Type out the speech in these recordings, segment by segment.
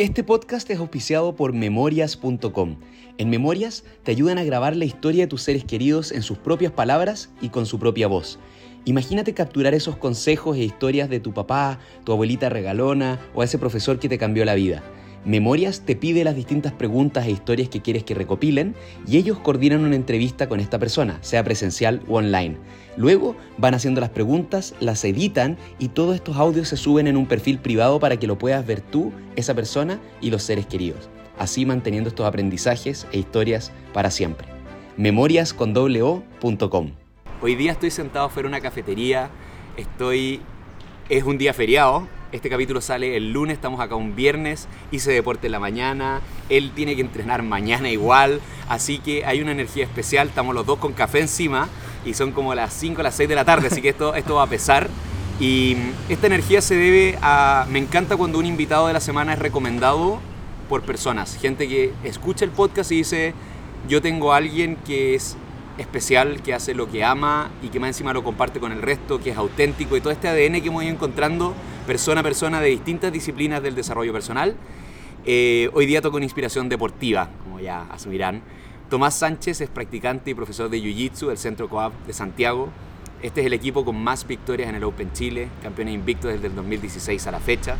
Este podcast es auspiciado por memorias.com. En Memorias te ayudan a grabar la historia de tus seres queridos en sus propias palabras y con su propia voz. Imagínate capturar esos consejos e historias de tu papá, tu abuelita regalona o ese profesor que te cambió la vida. Memorias te pide las distintas preguntas e historias que quieres que recopilen y ellos coordinan una entrevista con esta persona, sea presencial o online. Luego van haciendo las preguntas, las editan y todos estos audios se suben en un perfil privado para que lo puedas ver tú, esa persona y los seres queridos, así manteniendo estos aprendizajes e historias para siempre. memoriascondoblo.com Hoy día estoy sentado fuera de una cafetería, estoy es un día feriado, este capítulo sale el lunes, estamos acá un viernes, hice deporte en la mañana, él tiene que entrenar mañana igual, así que hay una energía especial, estamos los dos con café encima y son como las 5 o las 6 de la tarde, así que esto, esto va a pesar. Y esta energía se debe a... Me encanta cuando un invitado de la semana es recomendado por personas, gente que escucha el podcast y dice, yo tengo a alguien que es especial, que hace lo que ama y que más encima lo comparte con el resto, que es auténtico y todo este ADN que hemos ido encontrando persona a persona de distintas disciplinas del desarrollo personal. Eh, hoy día toco inspiración deportiva, como ya asumirán. Tomás Sánchez es practicante y profesor de Jiu-Jitsu del Centro Coab de Santiago. Este es el equipo con más victorias en el Open Chile, campeón invicto desde el 2016 a la fecha.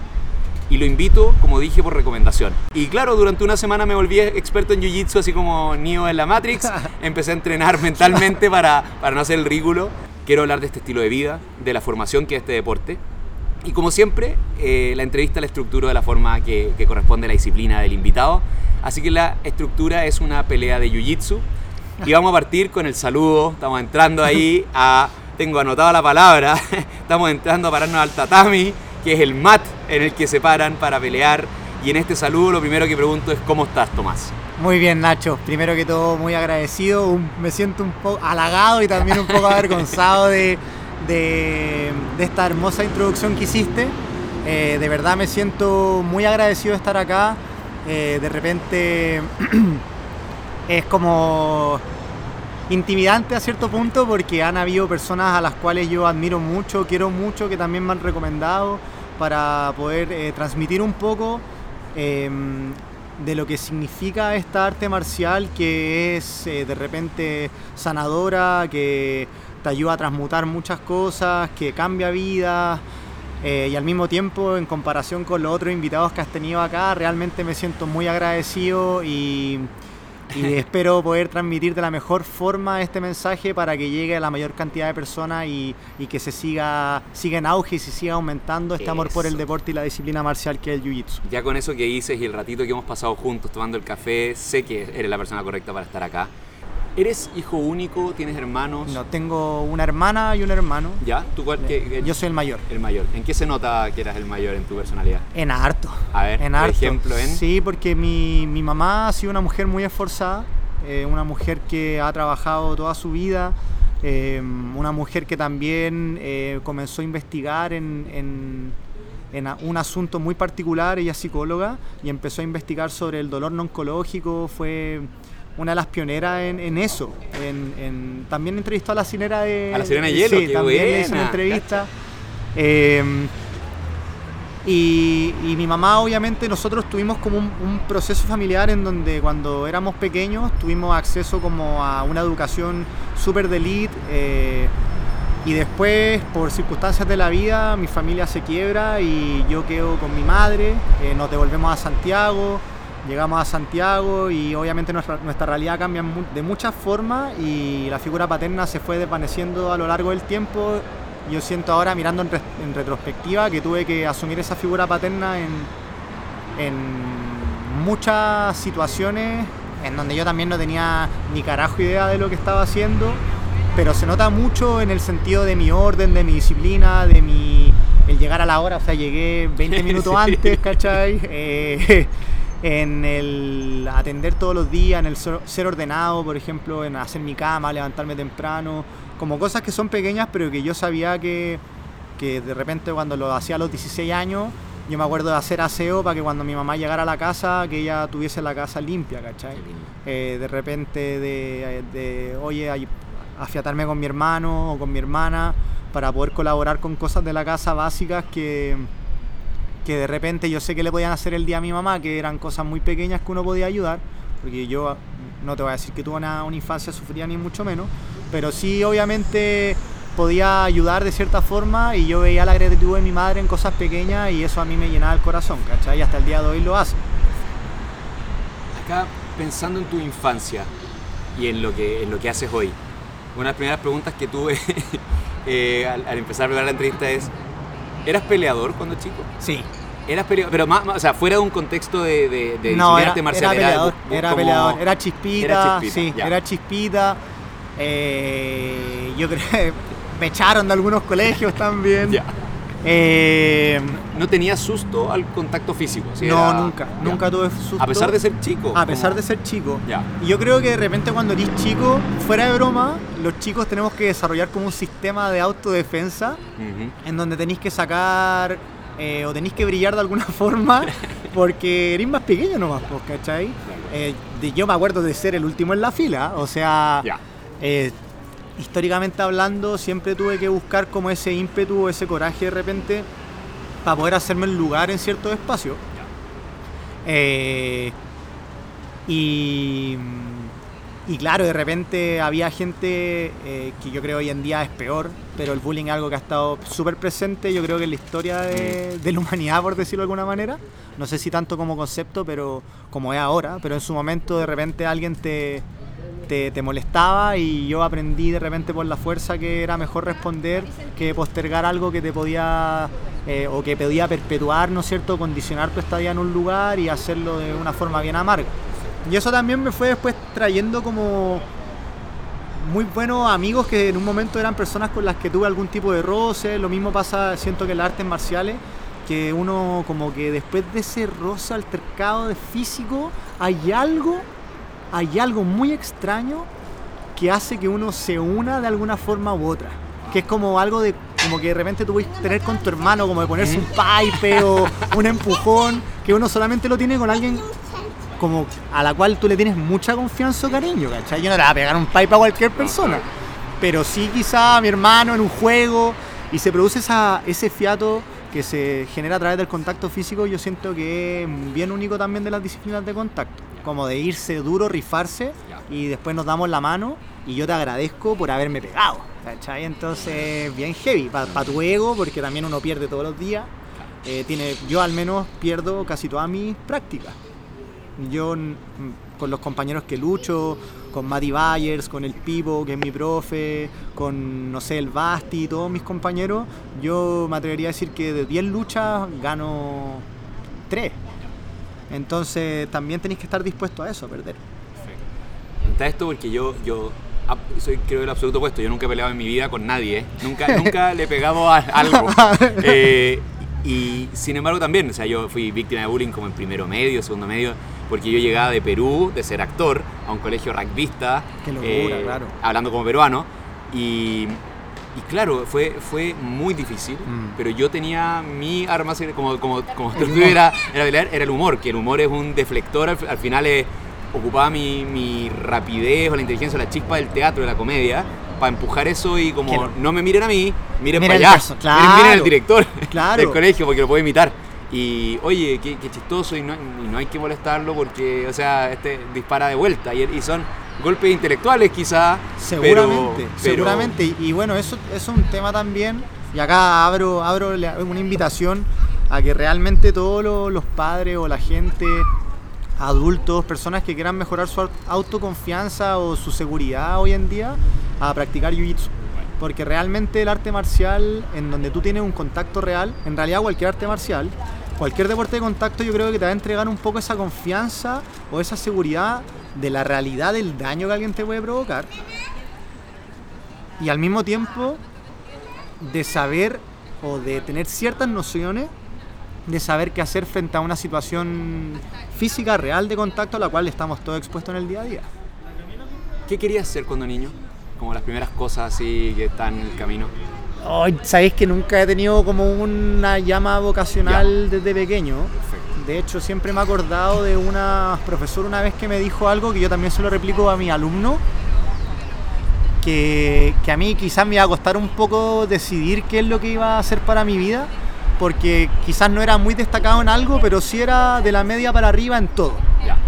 Y lo invito, como dije, por recomendación. Y claro, durante una semana me volví experto en Jiu-Jitsu, así como Neo en la Matrix. Empecé a entrenar mentalmente para, para no hacer el ridículo. Quiero hablar de este estilo de vida, de la formación que es este deporte y como siempre, eh, la entrevista la estructuro de la forma que, corresponde a la disciplina del invitado. Así que la estructura es una pelea de jiu-jitsu. Y vamos a partir con el saludo. Estamos entrando ahí a. Tengo anotada la palabra. Estamos entrando a pararnos al tatami, que es el mat en el que se paran para pelear. Y en este saludo, lo primero que pregunto es: ¿cómo estás, Tomás? Muy bien, Nacho. Primero que todo, muy agradecido. me siento un poco halagado y también un poco avergonzado de de, esta hermosa introducción que hiciste. Eh, de verdad me siento muy agradecido de estar acá. Eh, de repente es como intimidante a cierto punto porque han habido personas a las cuales yo admiro mucho, quiero mucho, que también me han recomendado para poder eh, transmitir un poco em, de lo que significa esta arte marcial que es de repente sanadora, que te ayuda a transmutar muchas cosas, que cambia vidas. Eh, y al mismo tiempo, en comparación con los otros invitados que has tenido acá, realmente me siento muy agradecido y, espero poder transmitir de la mejor forma este mensaje para que llegue a la mayor cantidad de personas y, que se siga, siga en auge y se siga aumentando este amor por el deporte y la disciplina marcial que es el Jiu-Jitsu. Ya con eso que dices y el ratito que hemos pasado juntos tomando el café, sé que eres la persona correcta para estar acá. ¿Eres hijo único? ¿Tienes hermanos? No, tengo una hermana y un hermano. ¿Ya? ¿Tú cuál, qué, Yo soy el mayor. El mayor. ¿En qué se nota que eras el mayor en tu personalidad? En harto. A ver, en harto. ejemplo en... Sí, porque mi, mi, mamá ha sido una mujer muy esforzada, eh, una mujer que ha trabajado toda su vida, eh, una mujer que también eh, comenzó a investigar en, en, en, un asunto muy particular, ella es psicóloga, y empezó a investigar sobre el dolor no oncológico, fue una de las pioneras en, eso. En, también entrevistó a la sirena de. A la sirena de hielo, sí, también hizo una entrevista. Eh, y, mi mamá, obviamente, nosotros tuvimos como un, proceso familiar en donde cuando éramos pequeños tuvimos acceso como a una educación súper de elite. Eh, y después, por circunstancias de la vida, mi familia se quiebra y yo quedo con mi madre, eh, nos devolvemos a Santiago, Llegamos a Santiago y obviamente nuestra, realidad cambia de muchas formas y la figura paterna se fue desvaneciendo a lo largo del tiempo. Yo siento ahora, mirando en, retrospectiva, que tuve que asumir esa figura paterna en, en muchas situaciones en donde yo también no tenía ni carajo idea de lo que estaba haciendo, pero se nota mucho en el sentido de mi orden, de mi disciplina, de mi el llegar a la hora, o sea, llegué 20 minutos antes, ¿cachai? Eh, en el atender todos los días, en el ser ordenado, por ejemplo, en hacer mi cama, levantarme temprano, como cosas que son pequeñas, pero que yo sabía que, que de repente cuando lo hacía a los 16 años, yo me acuerdo de hacer aseo para que cuando mi mamá llegara a la casa, que ella tuviese la casa limpia, ¿cachai? Eh, de repente de, de, oye, afiatarme con mi hermano o con mi hermana para poder colaborar con cosas de la casa básicas que que de repente yo sé que le podían hacer el día a mi mamá, que eran cosas muy pequeñas que uno podía ayudar, porque yo no te voy a decir que tuve una, una infancia sufrida ni mucho menos, pero sí obviamente podía ayudar de cierta forma y yo veía la gratitud de mi madre en cosas pequeñas y eso a mí me llenaba el corazón, ¿cachai? Y hasta el día de hoy lo hace. Acá, pensando en tu infancia y en lo que, en lo que haces hoy, una de las primeras preguntas que tuve eh, al, al empezar a preparar la entrevista es, ¿eras peleador cuando chico? Sí. Eras peleador, pero más, más- o sea, fuera de un contexto de, de, de No, era, arte marcial, era peleador, era como- peleador, era chispita, Era chispita, sí, ya. era chispita. Eh, yo creo que me echaron de algunos colegios también. Ya. Eh, ¿No tenías susto al contacto físico? no, Era- nunca, ya. nunca tuve susto. A pesar de ser chico. A pesar de ser chico. Ya. Y yo creo que de repente cuando eres chico, fuera de broma, los chicos tenemos que desarrollar como un sistema de autodefensa Ujú. en donde tenéis que sacar eh, o tenéis que brillar de alguna forma porque eres más pequeño nomás, pues, ¿cachai? Eh, de- yo me acuerdo de ser el último en la fila, o sea, eh, históricamente hablando, siempre tuve que buscar como ese ímpetu o ese coraje de repente para poder hacerme el lugar en ciertos espacios. Eh, y, y claro, de repente había gente eh, que yo creo hoy en día es peor, pero el bullying es algo que ha estado súper presente, yo creo que en la historia de, de la humanidad, por decirlo de alguna manera. No sé si tanto como concepto, pero como es ahora, pero en su momento de repente alguien te, te, te molestaba y yo aprendí de repente por la fuerza que era mejor responder que postergar algo que te podía eh, o que podía perpetuar, ¿no es cierto?, condicionar tu estadía en un lugar y hacerlo de una forma bien amarga. Y eso también me fue después trayendo como muy buenos amigos que en un momento eran personas con las que tuve algún tipo de roce. Lo mismo pasa, siento que en las artes marciales, que uno como que después de ese roce altercado de físico, hay algo, hay algo muy extraño que hace que uno se una de alguna forma u otra. Que es como algo de, como que de repente tú puedes tener con tu hermano, como de ponerse un pipe o un empujón, que uno solamente lo tiene con alguien como a la cual tú le tienes mucha confianza o cariño, ¿cachai? Yo no le voy a pegar un pipe a cualquier persona, pero sí quizá a mi hermano en un juego y se produce esa, ese fiato que se genera a través del contacto físico, yo siento que es bien único también de las disciplinas de contacto, como de irse duro, rifarse y después nos damos la mano y yo te agradezco por haberme pegado, ¿cachai? Entonces, bien heavy, para tu ego, porque también uno pierde todos los días. Eh, tiene, yo al menos pierdo casi todas mis prácticas. Yo con los compañeros que lucho, con Mati Byers, con el Pipo, que es mi profe, con, no sé, el Basti, todos mis compañeros, yo me atrevería a decir que de 10 luchas gano 3. Entonces también tenéis que estar dispuesto a eso, a perder. Está esto porque yo, yo soy creo el absoluto opuesto. Yo nunca he peleado en mi vida con nadie. ¿eh? Nunca, nunca le he pegado a algo. Eh, y sin embargo también, o sea, yo fui víctima de bullying como en primero medio, segundo medio, porque yo llegaba de Perú, de ser actor, a un colegio rugbyista. Qué locura, claro. Hablando como peruano. Y, y claro, fue, fue muy difícil, Mm. pero yo tenía mi arma, como, como, como tú era, era era el humor, que el humor es un deflector, al, al final es, ocupaba mi, mi rapidez o la inteligencia o la chispa del teatro, de la comedia, para empujar eso y como no- me miren a mí, miren para allá, verso, miren, miren claro, al director claro. del colegio porque lo puedo imitar. Y oye, qué, qué chistoso y no, y no hay que molestarlo porque, o sea, este dispara de vuelta y, y son golpes intelectuales quizá. Seguramente, pero- pero- seguramente. Y, y bueno, eso, es un tema también. Y acá abro, abro una invitación a que realmente todos lo- los padres o la gente, adultos, personas que quieran mejorar su au- autoconfianza o su seguridad hoy en día, a practicar jiu-jitsu. Porque realmente el arte marcial, en donde tú tienes un contacto real, en realidad cualquier arte marcial, cualquier deporte de contacto, yo creo que te va a entregar un poco esa confianza o esa seguridad de la realidad del daño que alguien te puede provocar. Y al mismo tiempo de saber o de tener ciertas nociones de saber qué hacer frente a una situación física real de contacto a la cual estamos todos expuestos en el día a día. ¿Qué querías ser cuando niño? Como las primeras cosas así que están en el camino. Ay, Sabéis que nunca he tenido como una llama vocacional desde pequeño. De hecho, siempre me he acordado de una profesora una vez que me dijo algo que yo también se lo replico a mi alumno, que, que a mí quizás me iba a costar un poco decidir qué es lo que iba a hacer para mi vida, porque quizás no era muy destacado en algo, pero sí era de la media para arriba en todo. Ya.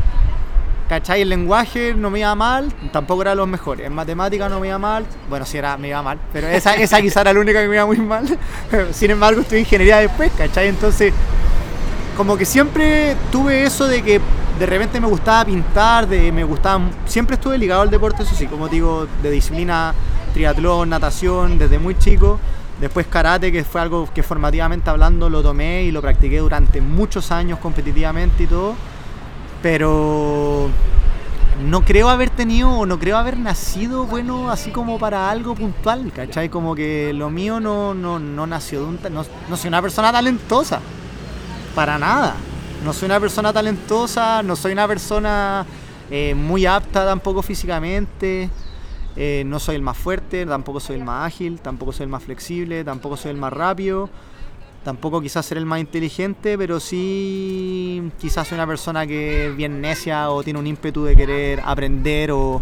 ¿Cachai? El lenguaje no me iba mal, tampoco era de los mejores. En matemática no me iba mal, bueno, sí era, me iba mal, pero esa, esa quizá era la única que me iba muy mal. Sin embargo, estudié ingeniería después, ¿cachai? Entonces, como que siempre tuve eso de que de repente me gustaba pintar, de, me gustaba, siempre estuve ligado al deporte, eso sí, como digo, de disciplina, triatlón, natación, desde muy chico. Después karate, que fue algo que formativamente hablando lo tomé y lo practiqué durante muchos años competitivamente y todo. Pero no creo haber tenido o no creo haber nacido bueno así como para algo puntual, ¿cachai? Como que lo mío no, no, no nació de un... No, no soy una persona talentosa, para nada. No soy una persona talentosa, no soy una persona eh, muy apta tampoco físicamente. Eh, no soy el más fuerte, tampoco soy el más ágil, tampoco soy el más flexible, tampoco soy el más rápido. Tampoco quizás ser el más inteligente, pero sí quizás soy una persona que es bien necia o tiene un ímpetu de querer aprender o,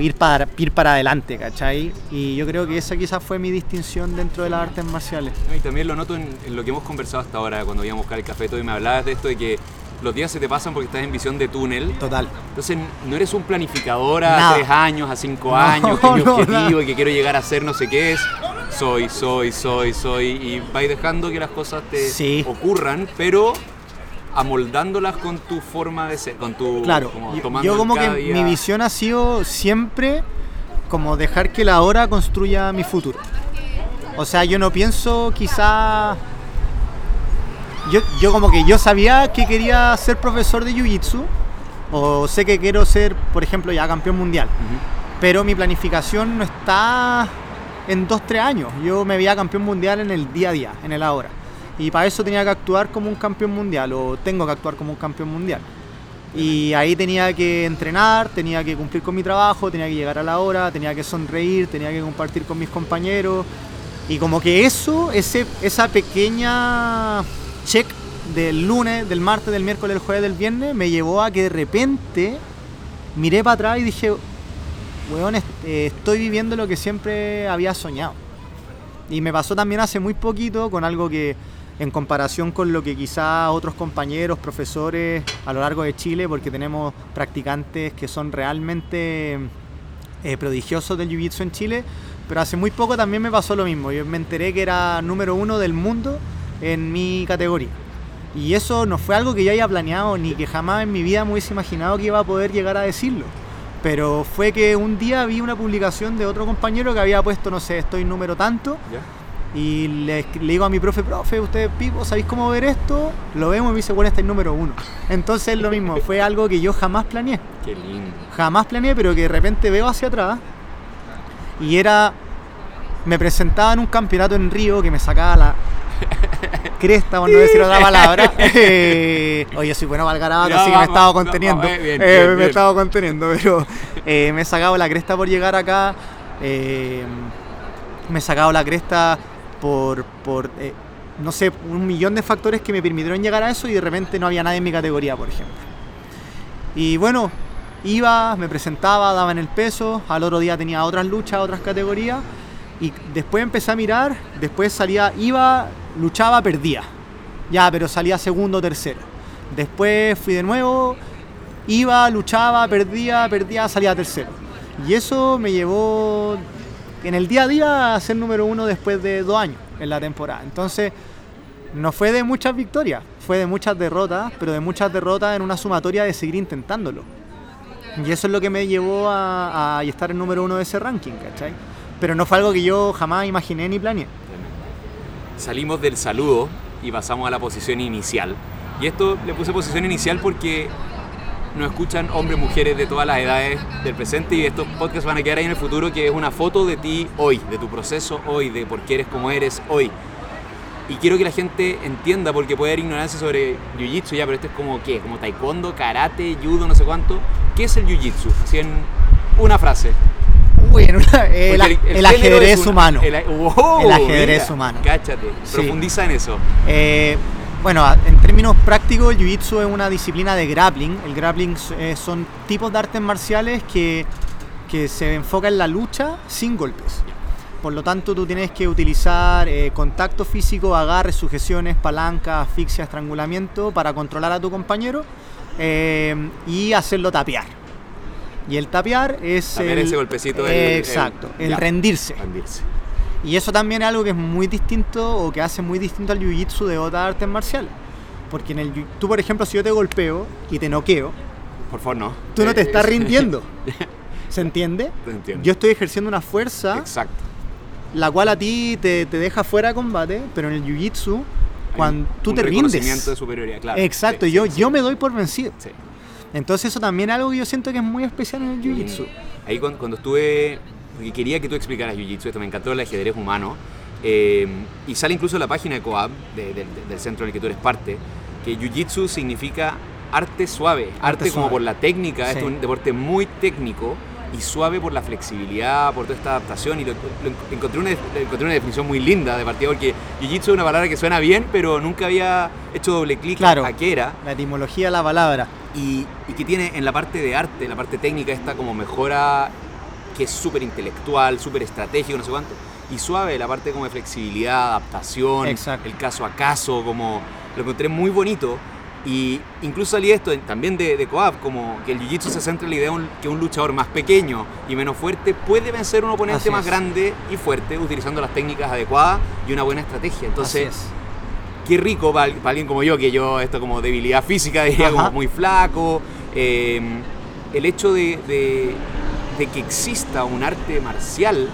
ir, para, ir para adelante, ¿cachai? Y yo creo que esa quizás fue mi distinción dentro de las artes marciales. Y también lo noto en, en lo que hemos conversado hasta ahora, cuando íbamos a buscar el café todo y me hablabas de esto de que los días se te pasan porque estás en visión de túnel. Total. Entonces no eres un planificador a Nada. tres años, a cinco No, años, que mi no, objetivo y que quiero llegar a ser no sé qué es. Soy, soy, soy, soy. Y vais dejando que las cosas te Sí. ocurran, pero amoldándolas con tu forma de ser, con tu... Claro, como yo- tomando yo como que día- mi visión ha sido siempre como dejar que la hora construya mi futuro. O sea, yo no pienso quizá... Yo, yo como que yo sabía que quería ser profesor de Jiu-Jitsu, o sé que quiero ser, por ejemplo, ya campeón mundial, Ujú. pero mi planificación no está en dos, tres años. Yo me veía campeón mundial en el día a día, en el ahora. Y para eso tenía que actuar como un campeón mundial, o tengo que actuar como un campeón mundial. Y ahí tenía que entrenar, tenía que cumplir con mi trabajo, tenía que llegar a la hora, tenía que sonreír, tenía que compartir con mis compañeros. Y como que eso, ese, esa pequeña check del lunes, del martes, del miércoles, del jueves, del viernes, me llevó a que de repente miré para atrás y dije, weón, eh, estoy viviendo lo que siempre había soñado. Y me pasó también hace muy poquito con algo que, en comparación con lo que quizá otros compañeros, profesores a lo largo de Chile, porque tenemos practicantes que son realmente eh, prodigiosos del Jiu-Jitsu en Chile, pero hace muy poco también me pasó lo mismo. Yo me enteré que era número uno del mundo en mi categoría. Y eso no fue algo que yo haya planeado ni que jamás en mi vida me hubiese imaginado que iba a poder llegar a decirlo. Pero fue que un día vi una publicación de otro compañero que había puesto, no sé, estoy número tanto, ¿Ya? y le, digo a mi profe, profe, ustedes pico, ¿sabéis cómo ver esto? Lo vemos y me dice, bueno, este es el número uno. Entonces es lo mismo, fue algo que yo jamás planeé. Qué lindo. Jamás planeé, pero que de repente veo hacia atrás y era. Me presentaba en un campeonato en Río que me sacaba la cresta, por no decir otra palabra. Eh, oye, soy bueno para el garabato, Ya, así que me estaba va, conteniendo. eh, bien, Eh, bien, me bien. estaba conteniendo, pero eh, me he sacado la cresta por llegar acá. me he sacado la cresta por, por no sé, un millón de factores que me permitieron llegar a eso y de repente no había nadie en mi categoría, por ejemplo. Y bueno, iba, me presentaba, daba en el peso, al otro día tenía otras luchas, otras categorías, y después empecé a mirar, después salía, iba, luchaba, perdía. Ya, pero salía segundo tercero. Después fui de nuevo, iba, luchaba, perdía, perdía, salía tercero. Y eso me llevó en el día a día a ser número uno después de dos años en la temporada. Entonces, no fue de muchas victorias, fue de muchas derrotas, pero de muchas derrotas en una sumatoria de seguir intentándolo. Y eso es lo que me llevó a, a estar en número uno de ese ranking, ¿cachai? Pero no fue algo que yo jamás imaginé ni planeé. Salimos del saludo y pasamos a la posición inicial. Y esto le puse posición inicial porque nos escuchan hombres, mujeres de todas las edades del presente y estos podcasts van a quedar ahí en el futuro que es una foto de ti hoy, de tu proceso hoy, de por qué eres como eres hoy. Y quiero que la gente entienda, porque puede haber ignorancia sobre Jiu-Jitsu ya, pero esto es como qué, como taekwondo, karate, judo, no sé cuánto. ¿Qué es el Jiu-Jitsu? Así en una frase. Uy, en una- el, ajedrez una- humano. El, ajedrez mira, humano. Cáchate, Sí. profundiza en eso. Eh, bueno, en términos prácticos, el Jiu-Jitsu es una disciplina de grappling. El grappling eh, son tipos de artes marciales que, que se enfocan en la lucha sin golpes. Por lo tanto, tú tienes que utilizar eh, contacto físico, agarres, sujeciones, palancas, asfixia, estrangulamiento para controlar a tu compañero eh, y hacerlo tapear. Y el tapear es Tapear el, ese golpecito, el- eh, el- exacto, el, ya. rendirse. Rendirse. Y eso también es algo que es muy distinto o que hace muy distinto al jiu-jitsu de otras artes marciales. Porque en el tú, por ejemplo, si yo te golpeo y te noqueo, Por favor, no. tú no te Eh, estás es- rindiendo. ¿Se entiende? Entiendo. Yo estoy ejerciendo una fuerza Exacto. la cual a ti te, te deja fuera de combate, pero en el jiu-jitsu, cuando un- tú un te rindes. de superioridad, claro. Exacto, Sí, yo, sí, yo me doy por vencido. sí. Entonces eso también es algo que yo siento que es muy especial en el jiu-jitsu. Ahí cuando, cuando estuve, porque quería que tú explicaras Jiu-Jitsu, esto me encantó el ajedrez humano, eh, y sale incluso la página de Coab, de- de- del centro del que tú eres parte, que Jiu-Jitsu significa arte suave, arte, como suave. por la técnica, Sí. es un deporte muy técnico y suave por la flexibilidad, por toda esta adaptación, y lo- lo- encontré, una, encontré una definición muy linda de partida, porque Jiu-Jitsu es una palabra que suena bien, pero nunca había hecho doble clic Claro. a qué era La etimología de la palabra. Y, y que tiene en la parte de arte, en la parte técnica, esta como mejora que es súper intelectual, súper estratégico, no sé cuánto, y suave, la parte como de flexibilidad, adaptación, Exacto. el caso a caso, como lo encontré muy bonito. Y incluso salí esto también de, de Coab, como que el Jiu-Jitsu se centra en la idea de un- que un luchador más pequeño y menos fuerte puede vencer a un oponente Así más es. grande y fuerte utilizando las técnicas adecuadas y una buena estrategia. Entonces. Qué rico para, para alguien como yo, que yo esto como debilidad física, diría Ajá. como muy flaco, eh, el hecho de, de- de que exista un arte marcial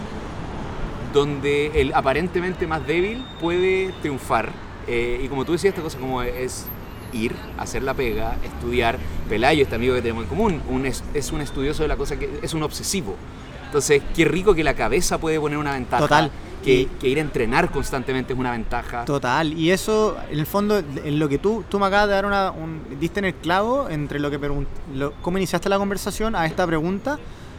donde el aparentemente más débil puede triunfar. Eh, y como tú decías, esta cosa como es ir, hacer la pega, estudiar. Pelayo, este amigo que tenemos en común, un es, es un estudioso de la cosa que es un obsesivo. Entonces, qué rico que la cabeza puede poner una ventaja. Total. Que, ir a entrenar constantemente es una ventaja. Total, y eso, en el fondo, en lo que tú, tú me acabas de dar una, un, diste en el clavo entre lo que lo, cómo iniciaste la conversación a esta pregunta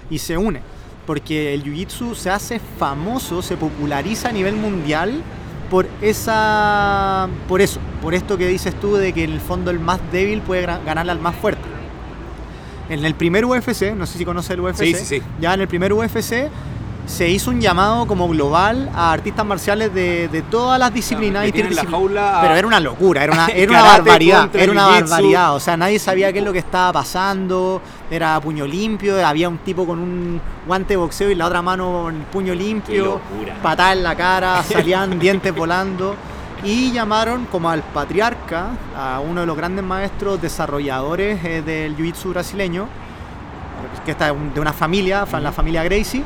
y se une. Porque el jiu-jitsu se hace famoso, se populariza a nivel mundial por esa por eso, por esto que dices tú de que en el fondo el más débil puede ganarle al más fuerte. En el primer UFC, no sé si conoces el UFC, Sí, sí, sí. ya en el primer UFC se hizo un llamado como global a artistas marciales de, de todas las disciplinas. Claro, y en la jaula Pero era una locura, era una, era una barbaridad, era una barbaridad. O sea, nadie sabía qué es lo que estaba pasando, era puño limpio, había un tipo con un guante de boxeo y la otra mano con el puño limpio, patada en la cara, salían dientes volando. Y llamaron como al patriarca, a uno de los grandes maestros desarrolladores eh, del jiu-jitsu brasileño, que está de una familia, fa- la familia Gracie.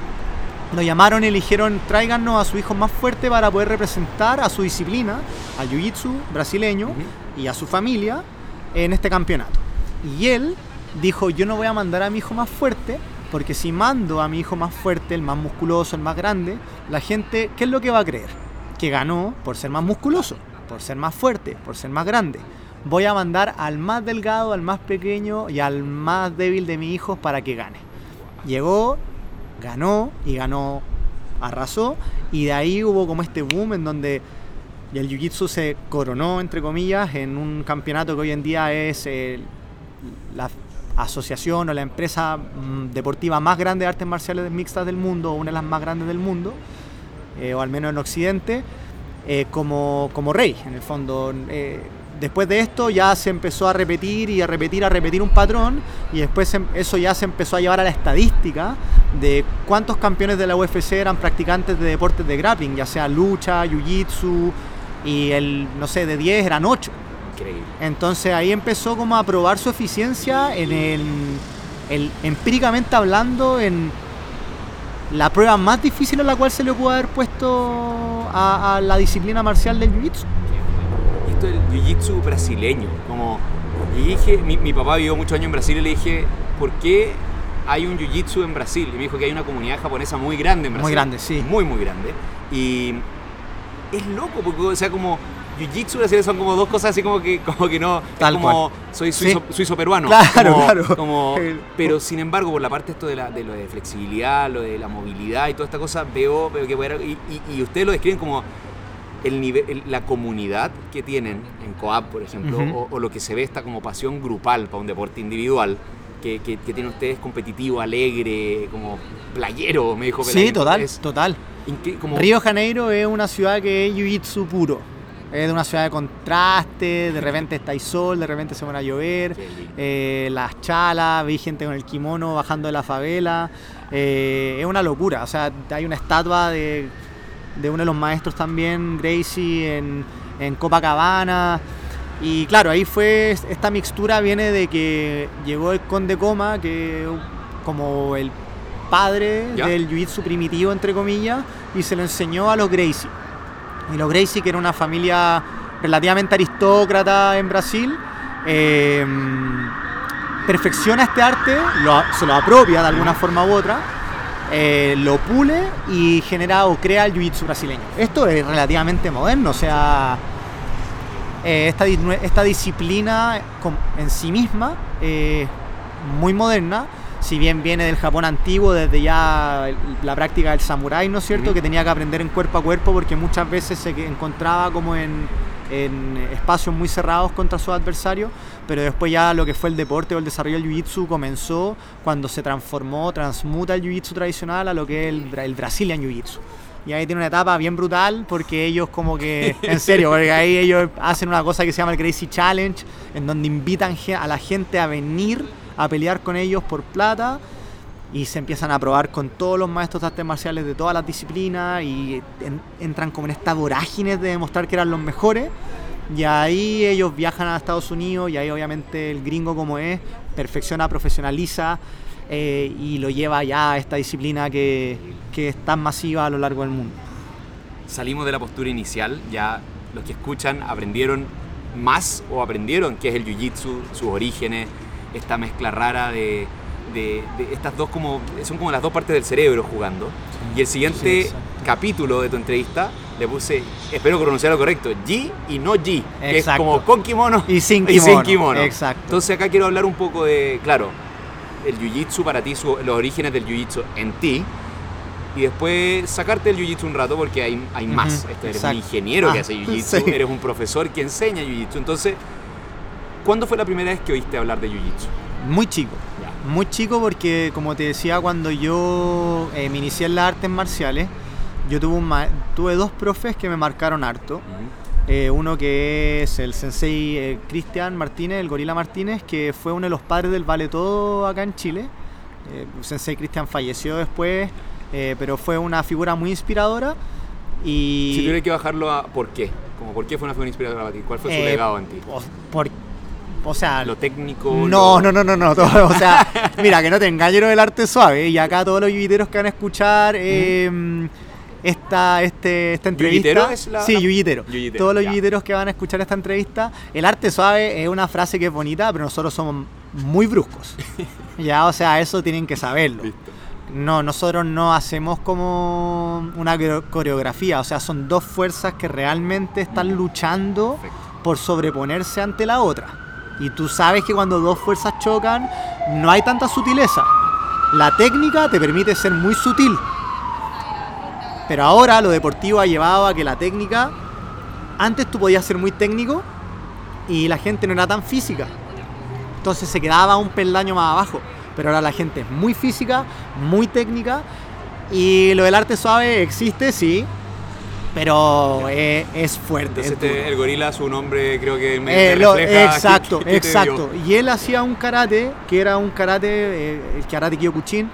Lo llamaron y le dijeron tráiganos a su hijo más fuerte para poder representar a su disciplina, al jiu-jitsu brasileño y a su familia en este campeonato. Y él dijo, yo no voy a mandar a mi hijo más fuerte, porque si mando a mi hijo más fuerte, el más musculoso, el más grande, la gente, ¿qué es lo que va a creer? Que ganó por ser más musculoso, por ser más fuerte, por ser más grande. Voy a mandar al más delgado, al más pequeño y al más débil de mis hijos para que gane. Llegó, ganó y ganó, arrasó y de ahí hubo como este boom en donde el jiu-jitsu se coronó, entre comillas, en un campeonato que hoy en día es el- la asociación o la empresa mm, deportiva más grande de artes marciales mixtas del mundo, una de las más grandes del mundo, eh, o al menos en Occidente, eh, como, como rey, en el fondo. Eh, después de esto ya se empezó a repetir y a repetir, a repetir un patrón, y después se- eso ya se empezó a llevar a la estadística de cuántos campeones de la UFC eran practicantes de deportes de grappling, ya sea lucha, jiu-jitsu, y el, no sé, de 10 eran 8. Increíble. Entonces ahí empezó como a probar su eficiencia en el, el- empíricamente hablando en la prueba más difícil a la cual se le pudo haber puesto a, a la disciplina marcial del jiu-jitsu. Esto del jiu-jitsu brasileño, como y dije, mi, mi papá vivió muchos años en Brasil y le dije, ¿por qué hay un jiu-jitsu en Brasil? Y me dijo que hay una comunidad japonesa muy grande en Brasil. Muy grande, sí. Muy, muy grande. Y es loco, porque, o sea, como jiu-jitsu brasileño son como dos cosas así como que, como que no, es Tal como cual. soy Sí. suizo. Claro, como- claro. como- pero sin embargo, por la parte esto de, la, de lo de flexibilidad, lo de la movilidad y toda esta cosa, veo, veo que y, y, y ustedes lo describen como el nivel, el- la comunidad que tienen en Coab, por ejemplo, o, o lo que se ve esta como pasión grupal para un deporte individual, que, que, que tienen ustedes competitivo, alegre, como playero, me dijo Sí, total, Es- total. ¿en qué- como- Río Janeiro es una ciudad que es jiu-jitsu puro. Es una ciudad de contraste, de repente está el sol, de repente se van a llover, eh, las chalas, vi gente con el kimono bajando de la favela. eh, es una locura, o sea, hay una estatua de, de uno de los maestros también, Gracie, en, en Copacabana. Y claro, ahí fue, esta mixtura viene de que llegó el conde Coma, que como el padre ¿Ya? del jiu-jitsu primitivo, entre comillas, y se lo enseñó a los Gracie. Y los Gracie, que era una familia relativamente aristócrata en Brasil, eh, perfecciona este arte, lo- se lo apropia de alguna forma u otra, eh, lo pule y genera o crea el jiu-jitsu brasileño. Esto es relativamente moderno, o sea, eh, esta, esta disciplina en sí misma es muy moderna, si bien viene del Japón antiguo, desde ya la práctica del samurái, ¿no es cierto? Que tenía que aprender en cuerpo a cuerpo porque muchas veces se encontraba como en, en espacios muy cerrados contra sus adversarios, pero después ya lo que fue el deporte o el desarrollo del jiu-jitsu comenzó cuando se transformó, transmuta el jiu-jitsu tradicional a lo que es el, el Brazilian jiu-jitsu. Y ahí tiene una etapa bien brutal porque ellos como que, en serio, porque ahí ellos hacen una cosa que se llama el Crazy Challenge, en donde invitan a la gente a venir a pelear con ellos por plata y se empiezan a probar con todos los maestros de artes marciales de todas las disciplinas y en- entran como en esta vorágine de demostrar que eran los mejores. Y ahí ellos viajan a Estados Unidos y ahí obviamente el gringo como es, perfecciona, profesionaliza eh, y lo lleva ya a esta disciplina que, que es tan masiva a lo largo del mundo. salimos de la postura inicial, ya los que escuchan aprendieron más o aprendieron qué es el jiu-jitsu, sus orígenes, esta mezcla rara de, de- de estas dos como, son como las dos partes del cerebro jugando. Y el siguiente exacto. capítulo de tu entrevista le puse, espero pronunciarlo correcto, Ji y no Ji, que es Exacto. como con kimono Y sin y sin kimono, exacto. Entonces acá quiero hablar un poco de, claro, el jiu-jitsu para ti, su- los orígenes del jiu-jitsu en ti. Y después sacarte el jiu-jitsu un rato porque hay, hay más. Este, eres exacto. un ingeniero que Ah, hace jiu-jitsu, sí. eres un profesor que enseña jiu-jitsu. Entonces, ¿cuándo fue la primera vez que oíste hablar de jiu-jitsu? Muy chico. Muy chico porque, como te decía, cuando yo eh, me inicié en las artes marciales, yo tuve, un ma- tuve dos profes que me marcaron harto. Eh, uno que es el sensei eh, Cristian Martínez, el gorila Martínez, que fue uno de los padres del vale todo acá en Chile. Eh, sensei Cristian falleció después, pero fue una figura muy inspiradora. Y, Si tuviera que bajarlo a por qué, como por qué fue una figura inspiradora para ti, ¿cuál fue su legado en ti? por- o sea, Lo técnico. no, lo- no, no, no, no. todo- o sea, mira, que no te engañes lo del arte suave. Y acá todos los yuyiteros que van a escuchar eh, esta, este, esta entrevista. ¿Yuyitero es la- Sí, yuyitero. Todos los yuyiteros que van a escuchar esta entrevista. El arte suave es una frase que es bonita, pero nosotros somos muy bruscos. ya, o sea, eso tienen que saberlo. Listo. No, nosotros no hacemos como una coreo- coreografía, o sea, son dos fuerzas que realmente están luchando Perfecto. por sobreponerse ante la otra. Y tú sabes que cuando dos fuerzas chocan, no hay tanta sutileza. La técnica te permite ser muy sutil. Pero ahora lo deportivo ha llevado a que la técnica, antes tú podías ser muy técnico y la gente no era tan física. Entonces se quedaba un peldaño más abajo. Pero ahora la gente es muy física, muy técnica. Y lo del arte suave existe, sí. Pero es, es fuerte. Entonces es duro. este- el gorila, su nombre creo que me, Eh, me refleja exacto, que- que te exacto. Y él hacía un karate, que era un karate, eh, el karate Kyokushin.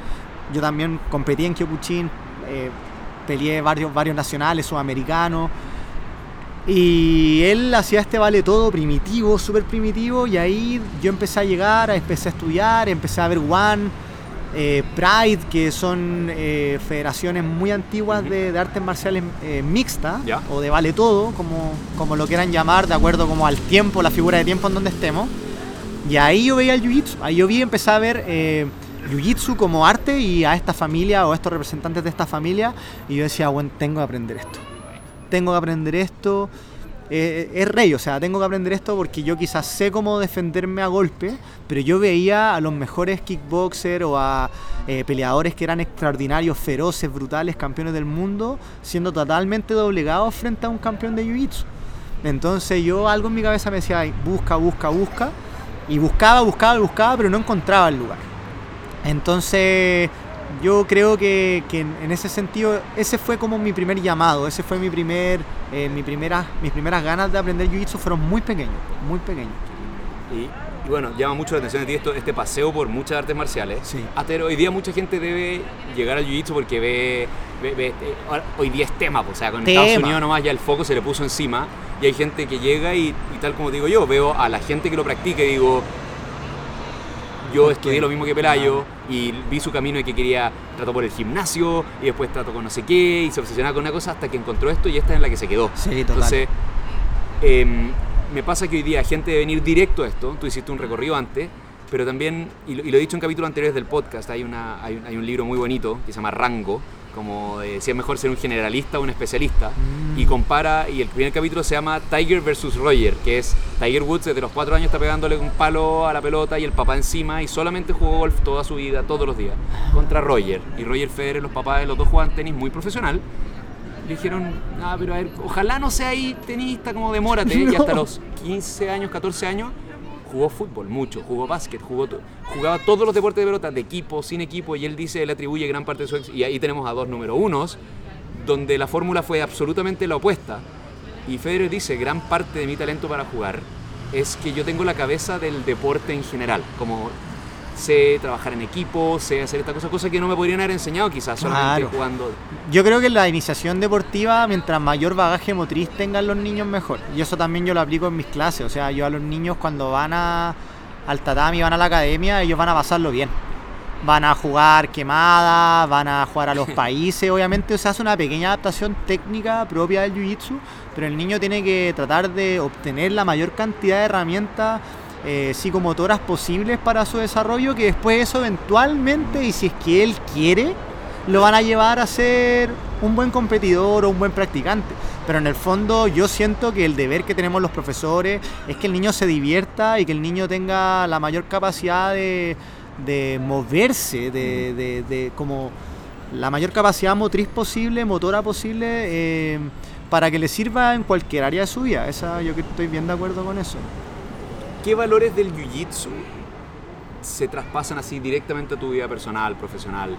Yo también competí en Kyokushin, eh, peleé varios, varios nacionales, sudamericanos. Y él hacía este vale todo primitivo, súper primitivo. Y ahí yo empecé a llegar, empecé a estudiar, empecé a ver One, eh, Pride, que son eh, federaciones muy antiguas de, de artes marciales eh, mixtas, o de vale todo, como, como lo quieran llamar, de acuerdo como al tiempo, la figura de tiempo en donde estemos. Y ahí yo veía el jiu-jitsu, ahí yo vi, empecé a ver eh, jiu-jitsu como arte y a esta familia o a estos representantes de esta familia. Y yo decía, bueno, tengo que aprender esto. Tengo que aprender esto. Eh, es rey, o sea, tengo que aprender esto porque yo quizás sé cómo defenderme a golpe, pero yo veía a los mejores kickboxers o a eh, peleadores que eran extraordinarios, feroces, brutales, campeones del mundo, siendo totalmente doblegados frente a un campeón de jiu-jitsu. Entonces yo algo en mi cabeza me decía, "Ay, busca, busca, busca. Y buscaba, buscaba, buscaba, pero no encontraba el lugar. Entonces, yo creo que, que en, en ese sentido, ese fue como mi primer llamado, ese fue mi primer, eh, mi primera, mis primeras ganas de aprender Jiu-Jitsu fueron muy pequeños, muy pequeños. Y, y bueno, llama mucho la atención de ti esto, este paseo por muchas artes marciales. Sí. Hasta hoy día mucha gente debe llegar al jiu-jitsu porque ve, ve- ve- eh, hoy día es tema, pues, o sea, con Tema. Estados Unidos nomás ya el foco se le puso encima y hay gente que llega y, y tal como digo yo, veo a la gente que lo practica y digo, yo ¿Por estudié lo mismo que Pelayo y vi su camino y que quería, trató por el gimnasio y después trató con no sé qué y se obsesionaba con una cosa hasta que encontró esto y esta es en la que se quedó. Sí, total. Entonces, em, me pasa que hoy día gente debe venir directo a esto, tú hiciste un recorrido antes, pero también, y lo, y lo he dicho en capítulos anteriores del podcast, hay, una, hay, un, hay un libro muy bonito que se llama Rango, como de si es mejor ser un generalista o un especialista, Mm. y compara, y el primer capítulo se llama Tiger versus Roger, que es Tiger Woods desde los cuatro años está pegándole un palo a la pelota y el papá encima y solamente jugó golf toda su vida, todos los días, contra Roger. Y Roger Federer, los papás de los dos juegan tenis muy profesional. Le dijeron, ah, pero a ver, ojalá no sea ahí tenista como demórate. Y No. hasta los 15 años, 14 años, jugó fútbol mucho, jugó básquet, jugó jugaba todos los deportes de pelota, de equipo, sin equipo, y él dice, él atribuye gran parte de su. Y ahí tenemos a dos número unos, donde la fórmula fue absolutamente la opuesta. Y Federer dice, gran parte de mi talento para jugar es que yo tengo la cabeza del deporte en general, como sé trabajar en equipo, sé hacer esta cosa, cosa que no me podrían haber enseñado quizás solamente Claro. jugando. Yo creo que la iniciación deportiva, mientras mayor bagaje motriz tengan los niños, mejor. Y eso también yo lo aplico en mis clases. O sea, yo a los niños cuando van a, al tatami, van a la academia, ellos van a pasarlo bien. Van a jugar quemadas, van a jugar a los países, obviamente. O sea, hace una pequeña adaptación técnica propia del jiu-jitsu, pero el niño tiene que tratar de obtener la mayor cantidad de herramientas eh, psicomotoras posibles para su desarrollo, que después eso eventualmente, y si es que él quiere, lo van a llevar a ser un buen competidor o un buen practicante. Pero en el fondo yo siento que el deber que tenemos los profesores es que el niño se divierta y que el niño tenga la mayor capacidad de, de moverse, de, de- como la mayor capacidad motriz posible, motora posible, eh, para que le sirva en cualquier área de su vida. Esa, yo estoy bien de acuerdo con eso. ¿Qué valores del jiu-jitsu se traspasan así directamente a tu vida personal, profesional?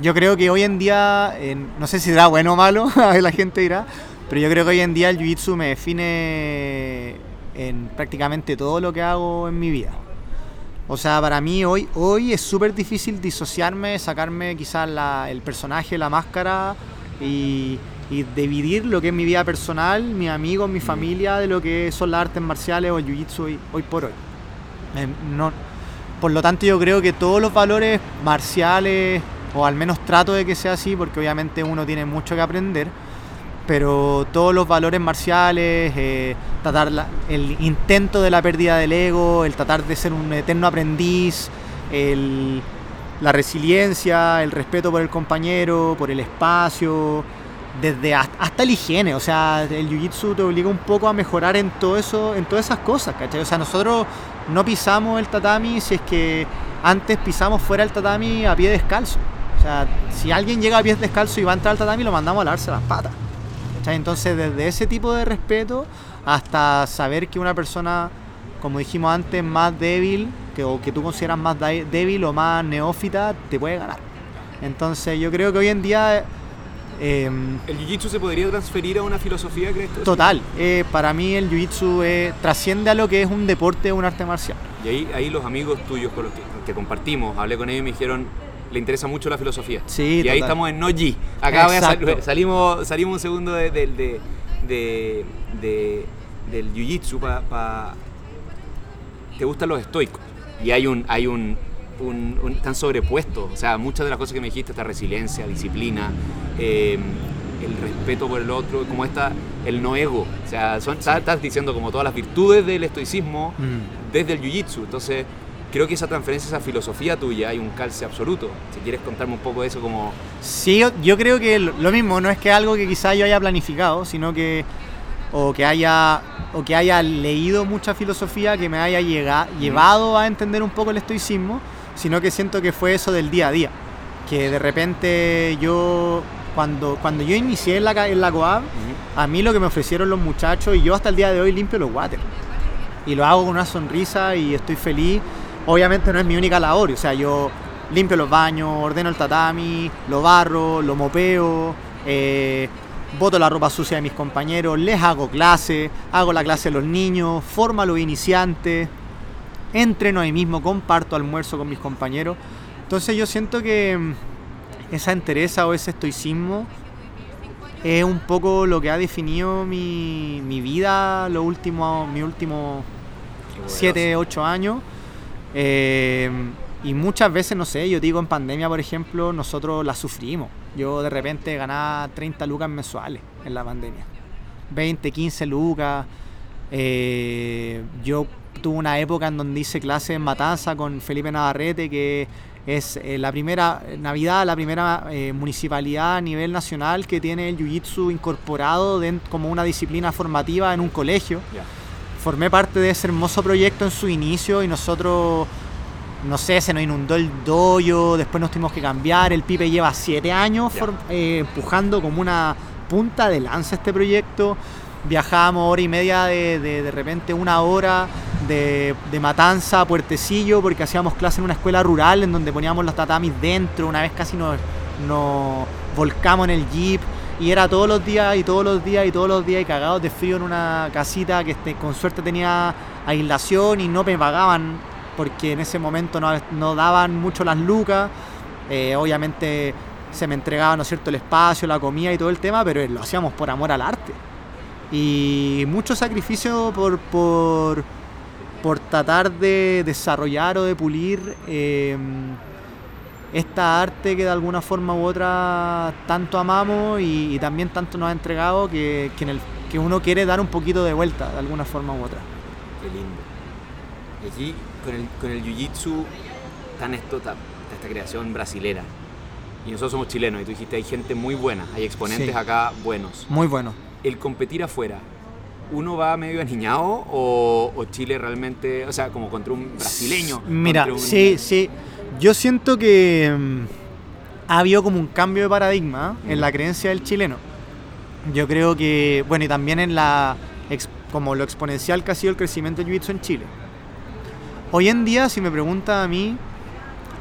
Yo creo que hoy en día, no sé si será bueno o malo, la gente dirá, pero yo creo que hoy en día el jiu-jitsu me define en prácticamente todo lo que hago en mi vida. O sea, para mí hoy, hoy es súper difícil disociarme, sacarme quizás la- el personaje, la máscara y, y dividir lo que es mi vida personal, mis amigos, mi familia, de lo que son las artes marciales o el jiu-jitsu hoy, hoy por hoy. Eh, no, por lo tanto, yo creo que todos los valores marciales, o al menos trato de que sea así, porque obviamente uno tiene mucho que aprender, pero todos los valores marciales, eh, tratar la- el intento de la pérdida del ego, el tratar de ser un eterno aprendiz, el- la resiliencia, el respeto por el compañero, por el espacio, desde hasta, hasta la higiene, o sea, el jiu-jitsu te obliga un poco a mejorar en todo eso, en todas esas cosas, ¿cachai? O sea, nosotros no pisamos el tatami si es que antes pisamos fuera del tatami a pie descalzo. O sea, si alguien llega a pie descalzo y va a entrar al tatami, lo mandamos a lavarse las patas. ¿cachai? Entonces, desde ese tipo de respeto hasta saber que una persona, como dijimos antes, más débil, o que tú consideras más débil o más neófita, te puede ganar. Entonces, yo creo que hoy en día... em, ¿El jiu-jitsu se podría transferir a una filosofía, crees tú? Total, eh, para mí el jiu-jitsu eh, trasciende a lo que es un deporte o un arte marcial. Y ahí, ahí los amigos tuyos con los que, que compartimos, hablé con ellos y me dijeron, le interesa mucho la filosofía. Sí, y ahí estamos en no-G. Acá voy a sal- salimos, salimos un segundo de, de- de- de- de- del jiu-jitsu para... Te gustan los estoicos. Y hay un... Hay un, un- un- están sobrepuestos. O sea, muchas de las cosas que me dijiste, esta resiliencia, disciplina, eh, el respeto por el otro, como esta, el no ego. O sea, son, estás, estás diciendo como todas las virtudes del estoicismo desde el jiu-jitsu. Entonces, creo que esa transferencia, esa filosofía tuya, hay un calce absoluto. Si quieres contarme un poco de eso, como. Sí, yo, yo creo que lo mismo, no es que algo que quizá yo haya planificado, sino que o que haya o que haya leído mucha filosofía que me haya llega- llevado a entender un poco el estoicismo, sino que siento que fue eso del día a día, que de repente yo cuando cuando yo inicié en la en la Coab, a mí lo que me ofrecieron los muchachos y yo hasta el día de hoy limpio los water. y lo hago con una sonrisa y estoy feliz. Obviamente no es mi única labor, o sea, yo limpio los baños, ordeno el tatami, lo barro, lo mopeo, eh, boto la ropa sucia de mis compañeros, les hago clase, hago la clase a los niños, formo a los iniciantes, entreno ahí mismo, comparto almuerzo con mis compañeros. Entonces yo siento que mm, esa entereza o ese estoicismo es un poco lo que ha definido mi, mi vida los últimos, mi últimos 7, 8 años. Eh, y muchas veces, no sé, yo digo en pandemia, por ejemplo, nosotros la sufrimos. Yo de repente ganaba 30 lucas mensuales en la pandemia. 20, 15 lucas. Eh, yo tuve una época en donde hice clases en Matanza con Felipe Navarrete, que es eh, la primera Navidad, la primera eh, municipalidad a nivel nacional que tiene el Jiu-Jitsu incorporado como una disciplina formativa en un colegio. Formé parte de ese hermoso proyecto en su inicio y nosotros, no sé, se nos inundó el doyo, después nos tuvimos que cambiar, el Pipe lleva siete años eh, empujando como una punta de lanza este proyecto viajábamos hora y media de, de, repente una hora de, Matanza a Puertecillo porque hacíamos clase en una escuela rural en donde poníamos los tatamis dentro, una vez casi nos, nos volcamos en el jeep y era todos los días y todos los días y todos los días y cagados de frío en una casita que este, con suerte tenía aislación y no me pagaban porque en ese momento no, no daban mucho las lucas, eh, obviamente se me entregaba ¿no es cierto? el espacio, la comida y todo el tema, pero lo hacíamos por amor al arte y mucho sacrificio por, por, por tratar de desarrollar o de pulir em, esta arte que de alguna forma u otra tanto amamos y, también tanto nos ha entregado que, que, en el, que uno quiere dar un poquito de vuelta de alguna forma u otra. Qué lindo. Y aquí con el, con el jiu-jitsu tan esto, esta creación brasilera. Y nosotros somos chilenos y tú dijiste hay gente muy buena, hay exponentes acá buenos. Muy buenos el competir afuera, ¿uno va medio aniñado o, Chile realmente, o sea, como contra un brasileño? Mira, sí, sí. Yo siento que mm, ha habido como un cambio de paradigma en la creencia del chileno. Yo creo que, bueno, y también en la, como lo exponencial que ha sido el crecimiento del jiu en Chile. Hoy en día, si me pregunta a mí,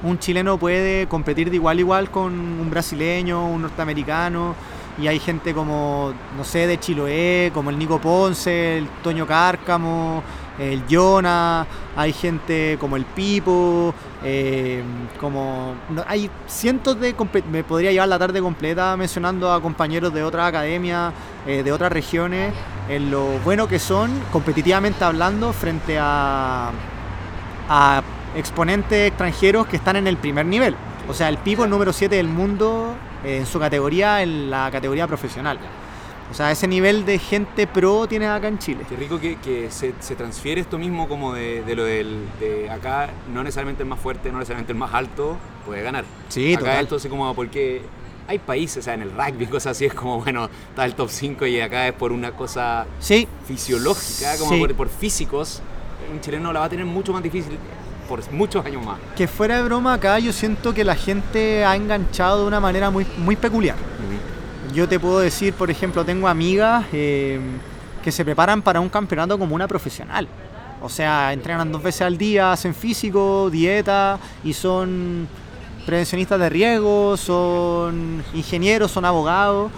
un chileno puede competir de igual a igual con un brasileño, un norteamericano, y hay gente como, no sé, de Chiloé, como el Nico Ponce, el Toño Cárcamo, el Jonah, hay gente como el Pipo, eh, como... hay cientos de... Me podría llevar la tarde completa mencionando a compañeros de otras academias, eh, de otras regiones, en lo bueno que son, competitivamente hablando, frente a, a exponentes extranjeros que están en el primer nivel. O sea, el Pipo, el número 7 del mundo, en su categoría, en la categoría profesional. O sea, ese nivel de gente pro tiene acá en Chile. Qué rico que, se, transfiere esto mismo como de, lo del de acá, no necesariamente el más fuerte, no necesariamente el más alto, puede ganar. Sí, acá total. entonces como porque hay países, o sea, en el rugby, cosas así, es como, bueno, está el top 5 y acá es por una cosa sí. fisiológica, como por, por, físicos. Un chileno la va a tener mucho más difícil por muchos años más. Que fuera de broma acá yo siento que la gente ha enganchado de una manera muy, muy peculiar. Yo te puedo decir, por ejemplo, tengo amigas eh, que se preparan para un campeonato como una profesional. O sea, entrenan dos veces al día, hacen físico, dieta y son prevencionistas de riesgo, son ingenieros, son abogados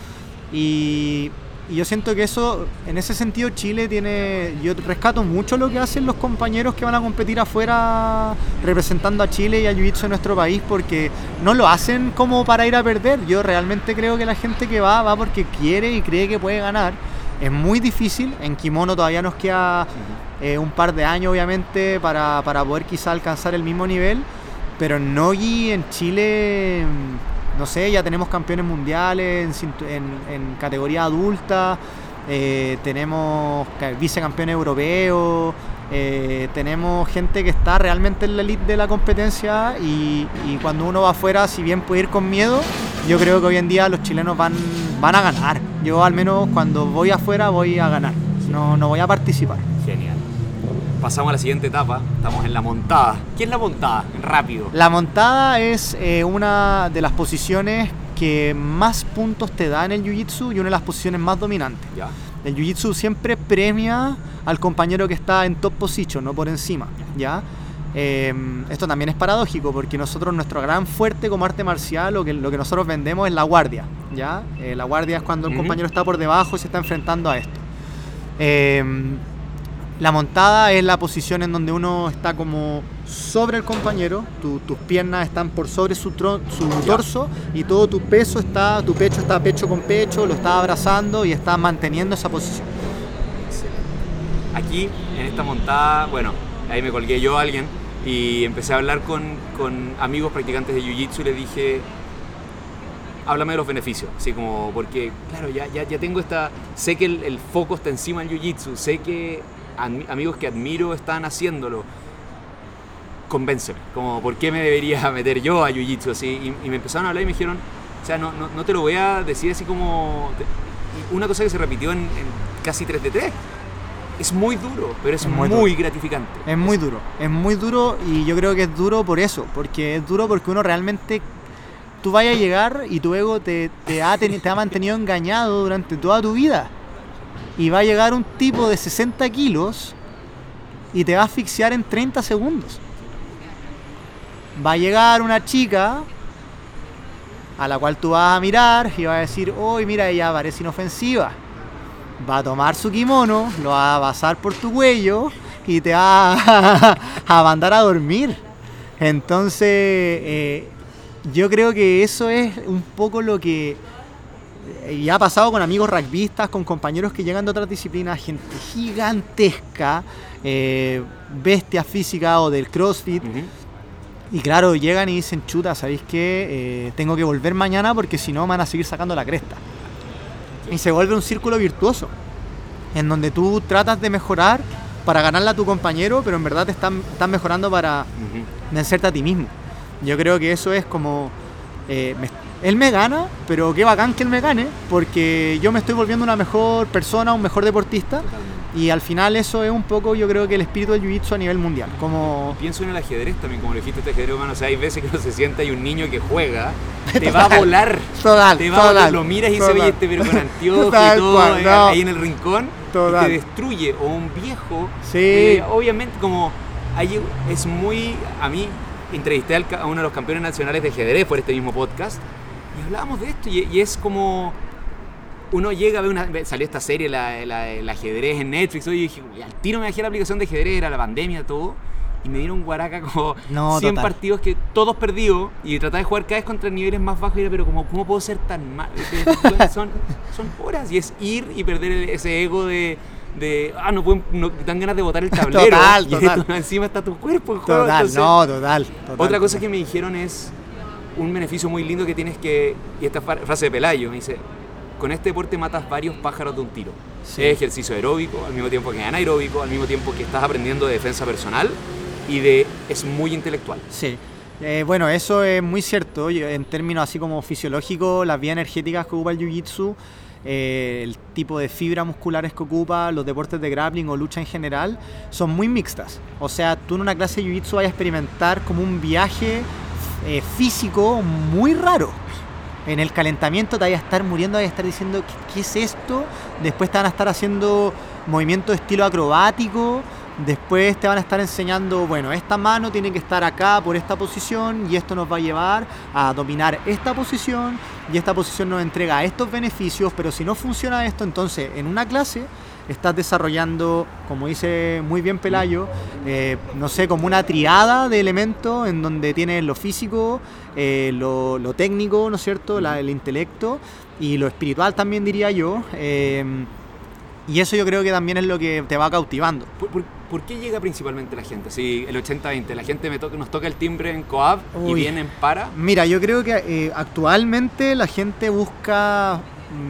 y y yo siento que eso, en ese sentido, Chile tiene. Yo rescato mucho lo que hacen los compañeros que van a competir afuera representando a Chile y a Jiu-Jitsu en nuestro país, porque no lo hacen como para ir a perder. Yo realmente creo que la gente que va, va porque quiere y cree que puede ganar. Es muy difícil. En Kimono todavía nos queda eh, un par de años, obviamente, para, para poder quizá alcanzar el mismo nivel. Pero en Nogi, en Chile no sé, ya tenemos campeones mundiales en, categoría adulta, eh, tenemos vicecampeones europeos, eh, tenemos gente que está realmente en la elite de la competencia y, cuando uno va afuera, si bien puede ir con miedo, yo creo que hoy en día los chilenos van, van a ganar. Yo al menos cuando voy afuera voy a ganar, no, no voy a participar. Genial. Pasamos a la siguiente etapa, estamos en la montada. ¿Qué es la montada? Rápido. La montada es eh, una de las posiciones que más puntos te da en el jiu-jitsu y una de las posiciones más dominantes. El jiu-jitsu siempre premia al compañero que está en top position, no por encima, ¿ya? Eh, esto también es paradójico porque nosotros, nuestro gran fuerte como arte marcial, lo que, lo que nosotros vendemos es la guardia, ¿ya? Eh, la guardia es cuando el compañero está por debajo y se está enfrentando a esto. Eh, la montada es la posición en donde uno está como sobre el compañero, tu- tus piernas están por sobre su, tro- su torso y todo tu peso está, tu pecho está pecho con pecho, lo está abrazando y está manteniendo esa posición. Aquí, en esta montada, bueno, ahí me colgué yo a alguien y empecé a hablar con, con amigos practicantes de Jiu-Jitsu y le dije, háblame de los beneficios, así como, porque, claro, ya, ya, ya tengo esta, sé que el, el foco está encima del Jiu-Jitsu, sé que amigos que admiro están haciéndolo, convénceme, como, ¿por qué me debería meter yo a Jiu-Jitsu así? Y, y me empezaron a hablar y me dijeron, o sea, no, no, no te lo voy a decir así como, una cosa que se repitió en, en casi 3 de 3. Es muy duro, pero es, Es muy gratificante. Es muy duro, es muy duro y yo creo que es duro por eso, porque es duro porque uno realmente, tú vayas a llegar y tu ego te, te, ha, te ha mantenido engañado durante toda tu vida. Y va a llegar un tipo de 60 kilos y te va a asfixiar en 30 segundos. Va a llegar una chica a la cual tú vas a mirar y vas a decir, uy, mira, ella parece inofensiva va a tomar su kimono, lo va a pasar por tu cuello y te va a, a mandar a dormir. Entonces, eh, yo creo que eso es un poco lo que ya ha pasado con amigos rugbyistas, con compañeros que llegan de otras disciplinas, gente gigantesca, eh, bestias físicas o del CrossFit. Y claro, llegan y dicen, chuta, ¿sabéis qué? Eh, tengo que volver mañana porque si no me van a seguir sacando la cresta. Y se vuelve un círculo virtuoso, en donde tú tratas de mejorar para ganarle a tu compañero, pero en verdad te están, están mejorando para Ujú. vencerte a ti mismo. Yo creo que eso es como... eh, me- él me gana, pero qué bacán que él me gane, porque yo me estoy volviendo una mejor persona, un mejor deportista, y al final eso es un poco, yo creo que el espíritu del jiu-jitsu a nivel mundial. Como Pienso en el ajedrez también, como le dijiste este ajedrez humano. O sea, hay veces que uno se sienta y un niño que juega te va a Total. volar. Total, Te va a volar. total, Lo miras y se total. ve este pero con anteojos y todo cual, eh, no. ahí en el rincón Total. y te destruye. O un viejo. Sí. eh, obviamente, como hay, es muy. A mí entrevisté a uno de los campeones nacionales de ajedrez por este mismo podcast y hablábamos de esto y, y es como uno llega a ver una. Salió esta serie, la, la- el ajedrez en Netflix. Y dije, "Uy, al tiro me bajé la aplicación de ajedrez, era la pandemia, todo. Y me dieron guaraca como No, 100 total. partidos que todos perdidos. Y trataba de jugar cada vez contra niveles más bajos. Y era, pero como, ¿cómo puedo ser tan mal? son, son horas. Y es ir y perder el- ese ego de. de ah, no pueden. No, dan ganas de botar el tablero. Total, y total. encima está tu cuerpo en juego. Total, entonces- no, total. total, otra cosa total. que me dijeron es un beneficio muy lindo que tienes que, y esta frase de Pelayo, me dice, con este deporte matas varios pájaros de un tiro. Sí. Es ejercicio aeróbico, al mismo tiempo que anaeróbico, al mismo tiempo que estás aprendiendo de defensa personal y de es muy intelectual. Sí. Eh, bueno, eso es muy cierto. En términos así como fisiológicos, las vías energéticas que ocupa el Jiu-Jitsu, eh, el tipo de fibras musculares que ocupa, los deportes de grappling o lucha en general, son muy mixtas. O sea, tú en una clase de Jiu-Jitsu vas a experimentar como un viaje eh, físico muy raro. En el calentamiento te vas a estar muriendo, vas a estar diciendo, ¿qué, qué es esto? Después te van a estar haciendo movimientos de estilo acrobático. Después te van a estar enseñando, bueno, esta mano tiene que estar acá por esta posición y esto nos va a llevar a dominar esta posición y esta posición nos entrega estos beneficios, pero si no funciona esto, entonces en una clase estás desarrollando, como dice muy bien Pelayo, eh, no sé, como una triada de elementos en donde tienes lo físico, eh, lo, lo técnico, ¿no es cierto?, La- el intelecto y lo espiritual también diría yo. eh, y eso yo creo que también es lo que te va cautivando. ¿Por, por- por qué llega principalmente la gente? Si el 80-20, la gente me toca, nos toca el timbre en Coab y Uy. vienen para... Mira, yo creo que actualmente la gente busca,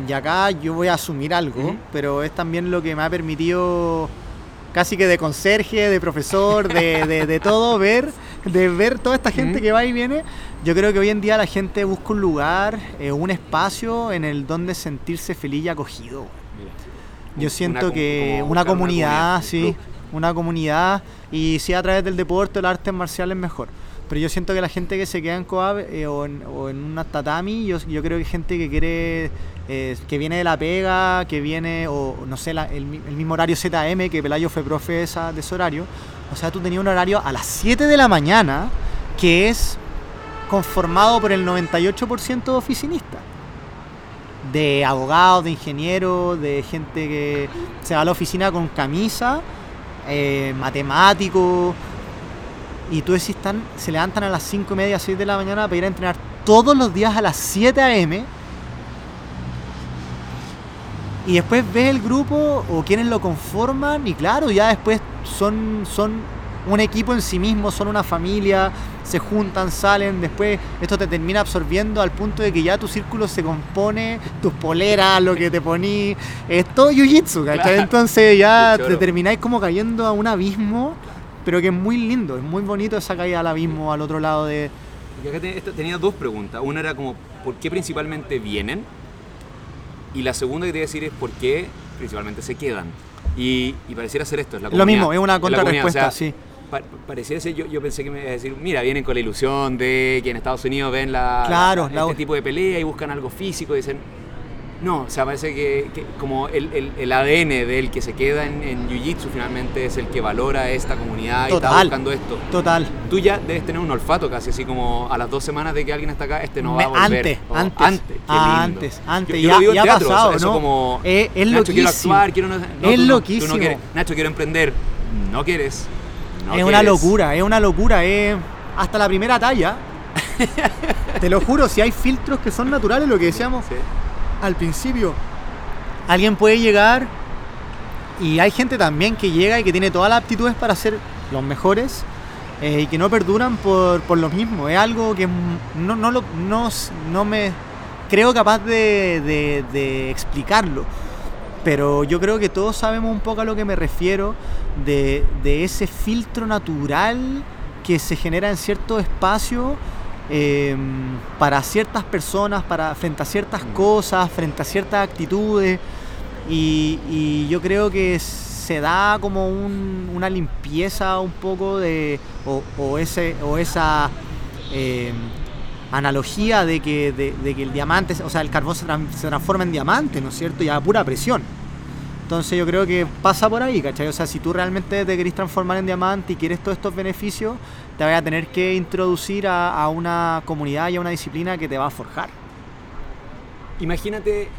y acá yo voy a asumir algo, pero es también lo que me ha permitido casi que de conserje, de profesor, de, de- de todo, ver, de ver toda esta gente que va y viene. Yo creo que hoy en día la gente busca un lugar, eh, un espacio en el donde sentirse feliz y acogido. Mira, Yo siento que una comunidad, un sí, una comunidad y si a través del deporte o las artes marciales mejor. Pero yo siento que la gente que se queda en Coab eh, o, en, o en tatami, yo, yo creo que gente que quiere, eh, que viene de la pega, que viene, o no sé, la- el, mi- el mismo horario ZM, que Pelayo fue profe esa- de ese horario. O sea, tú tenías un horario a las 7 de la mañana que es conformado por el 98% de oficinistas. De abogados, de ingenieros, de gente que se va a la oficina con camisa, eh, matemáticos. Y tú decís, están, se levantan a las 5 y media, 6 de la mañana para ir a entrenar todos los días a las 7 a.m. Y después ves el grupo o quienes lo conforman y claro, ya después son, son un equipo en sí mismo, son una familia, se juntan, salen, después esto te termina absorbiendo al punto de que ya tu círculo se compone, tus poleras, lo que te poní, es todo jiu-jitsu, ¿cachai? Claro. Entonces ya te termináis como cayendo a un abismo, pero que es muy lindo, es muy bonito esa caída al abismo al otro lado de... Y acá te- esto- tenía dos preguntas. Una era como, ¿por qué principalmente vienen? Y la segunda que te iba a decir es, ¿por qué principalmente se quedan? Y, y pareciera ser esto, es la Lo mismo, es una la contrarrespuesta, o sea, sí. pa- pareciera ser, yo, yo pensé que me iba a decir, mira, vienen con la ilusión de que en Estados Unidos ven la, Claro, la- la- este tipo de pelea y buscan algo físico y dicen, no, o sea, parece que, que como el, el- el ADN del que se queda en, en Jiu-Jitsu finalmente es el que valora esta comunidad y está buscando esto. Total. Tú ya debes tener un olfato casi, así como a las dos semanas de que alguien está acá, este no va a volver. antes, O antes, antes, qué lindo. antes, antes, Yo, yo ya- lo digo en teatro, pasado, eso ¿no? como, Es- es Nacho, quiero actuar, quiero... No, no, Es tú no- tú no loquísimo. quieres. Nacho, quiero emprender. No quieres. No es una locura, es una locura, es hasta la primera talla. Te lo juro, si hay filtros que son naturales, lo que decíamos Sí. Al principio. Alguien puede llegar y hay gente también que llega y que tiene todas las aptitudes para ser los mejores eh, y que no perduran por, por lo mismo. Es algo que no, no, lo, no, no me creo capaz de, de- de explicarlo. Pero yo creo que todos sabemos un poco a lo que me refiero de, de ese filtro natural que se genera en cierto espacio eh, para ciertas personas, para, frente a ciertas Mm. cosas, frente a ciertas actitudes. Y, y yo creo que se da como un- una limpieza un poco de. o, o ese, o esa eh, analogía de que, de, de que el diamante, o sea, el carbón se, se transforma en diamante, ¿no es cierto? Y a pura presión. Entonces yo creo que pasa por ahí, ¿cachai? O sea, si tú realmente te querés transformar en diamante y quieres todos estos beneficios, te vas a tener que introducir a, a una comunidad y a una disciplina que te va a forjar. Imagínate,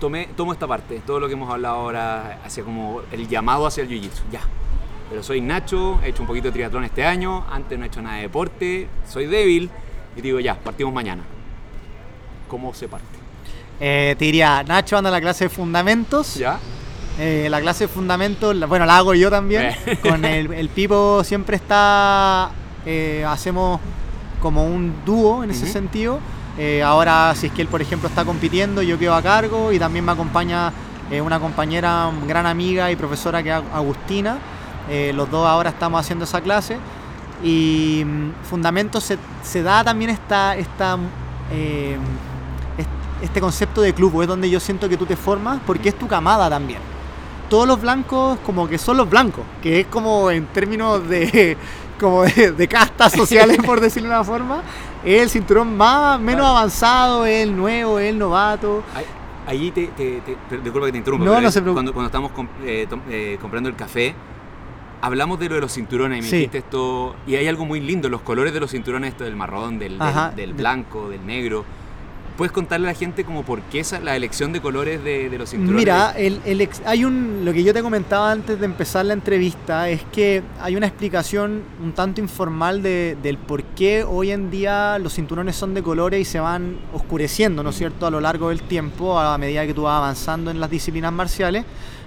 tomé, tomo esta parte, todo lo que hemos hablado ahora, hacia como el llamado hacia el jiu-jitsu. Ya. Pero soy Nacho, he hecho un poquito de triatlón este año, antes no he hecho nada de deporte, soy débil y digo, ya, partimos mañana. ¿Cómo se parte? Eh, te diría, Nacho anda a la clase de fundamentos. ¿Ya? Eh, la clase de fundamentos, bueno, la hago yo también. Eh. Con el, el Pipo siempre está, eh, hacemos como un dúo en ese sentido. Eh, ahora, si es que él, por ejemplo, está compitiendo, yo quedo a cargo y también me acompaña eh, una compañera, gran amiga y profesora que es Agustina. Los dos ahora estamos haciendo esa clase. Y mm, fundamentos se, se da también esta, esta est- este concepto de club, es donde yo siento que tú te formas porque es tu camada también. Todos los blancos como que son los blancos, que es como en términos de como de, de castas sociales por decirlo de una forma, es el cinturón más menos avanzado, es el nuevo, es el novato. Ahí- Ahí te, te- te- disculpa que te interrumpa, No, pero no es se preocupe. cuando, cuando estamos eh, eh, comprando el café, hablamos de lo de los cinturones y me Sí. dijiste esto, y hay algo muy lindo, los colores de los cinturones, esto del marrón, del, del- Ajá, del de- blanco, del negro. ¿Puedes contarle a la gente como por qué esa, la elección de colores de, de los cinturones? Mira, el, el ex- hay un, lo que yo te comentaba antes de empezar la entrevista es que hay una explicación un tanto informal de- del por qué hoy en día los cinturones son de colores y se van oscureciendo, ¿no es cierto?, a lo largo del tiempo, a medida que tú vas avanzando en las disciplinas marciales.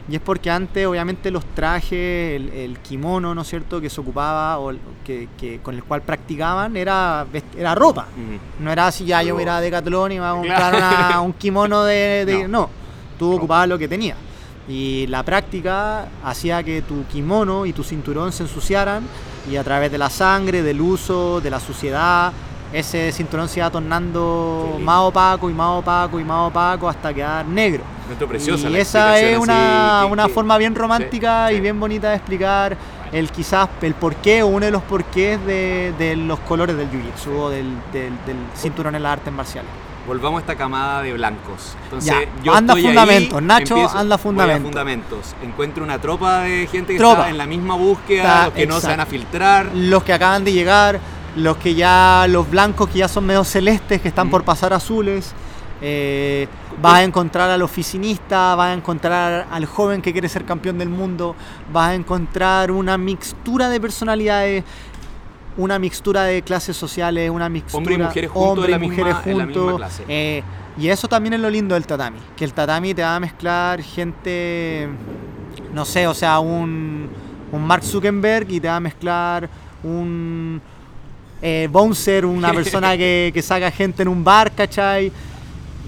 Y es porque antes, obviamente, los trajes, el, el kimono, ¿no es cierto?, que se ocupaba o que, que- con el cual practicaban era, era ropa. No era así, ya yo ir a Decathlon y me voy a comprar una- un kimono de... de- No. no. tú ocupabas lo que tenías. Y la práctica hacía que tu kimono y tu cinturón se ensuciaran y a través de la sangre, del uso, de la suciedad, ese cinturón se iba tornando más opaco y más opaco y más opaco hasta quedar negro. Preciosa y la esa es una, así, una forma bien romántica sí, y sí. bien bonita de explicar el quizás el porqué o uno de los porqués de, de los colores del jiu-jitsu o del, del, del cinturón en las artes marciales. Volvamos a esta camada de blancos. Entonces, Ya, yo anda estoy ahí, fundamentos. Nacho, empiezo- anda fundamentos. fundamentos. Encuentro una tropa de gente que Tropa. está en la misma búsqueda, Está- los que no se van a filtrar. Los que acaban de llegar, los que ya, los blancos que ya son medio celestes, que están por pasar azules. Eh, vas a encontrar al oficinista, vas a encontrar al joven que quiere ser campeón del mundo, vas a encontrar una mixtura de personalidades, una mixtura de clases sociales, una mixtura Hombres y mujeres juntos hombres en la y mujeres misma- en la misma juntos, clase. eh, y eso también es lo lindo del tatami, que el tatami te va a mezclar gente, no sé, o sea, un, un Mark Zuckerberg y te va a mezclar un eh, bouncer, una persona que, que saca gente en un bar, ¿cachai?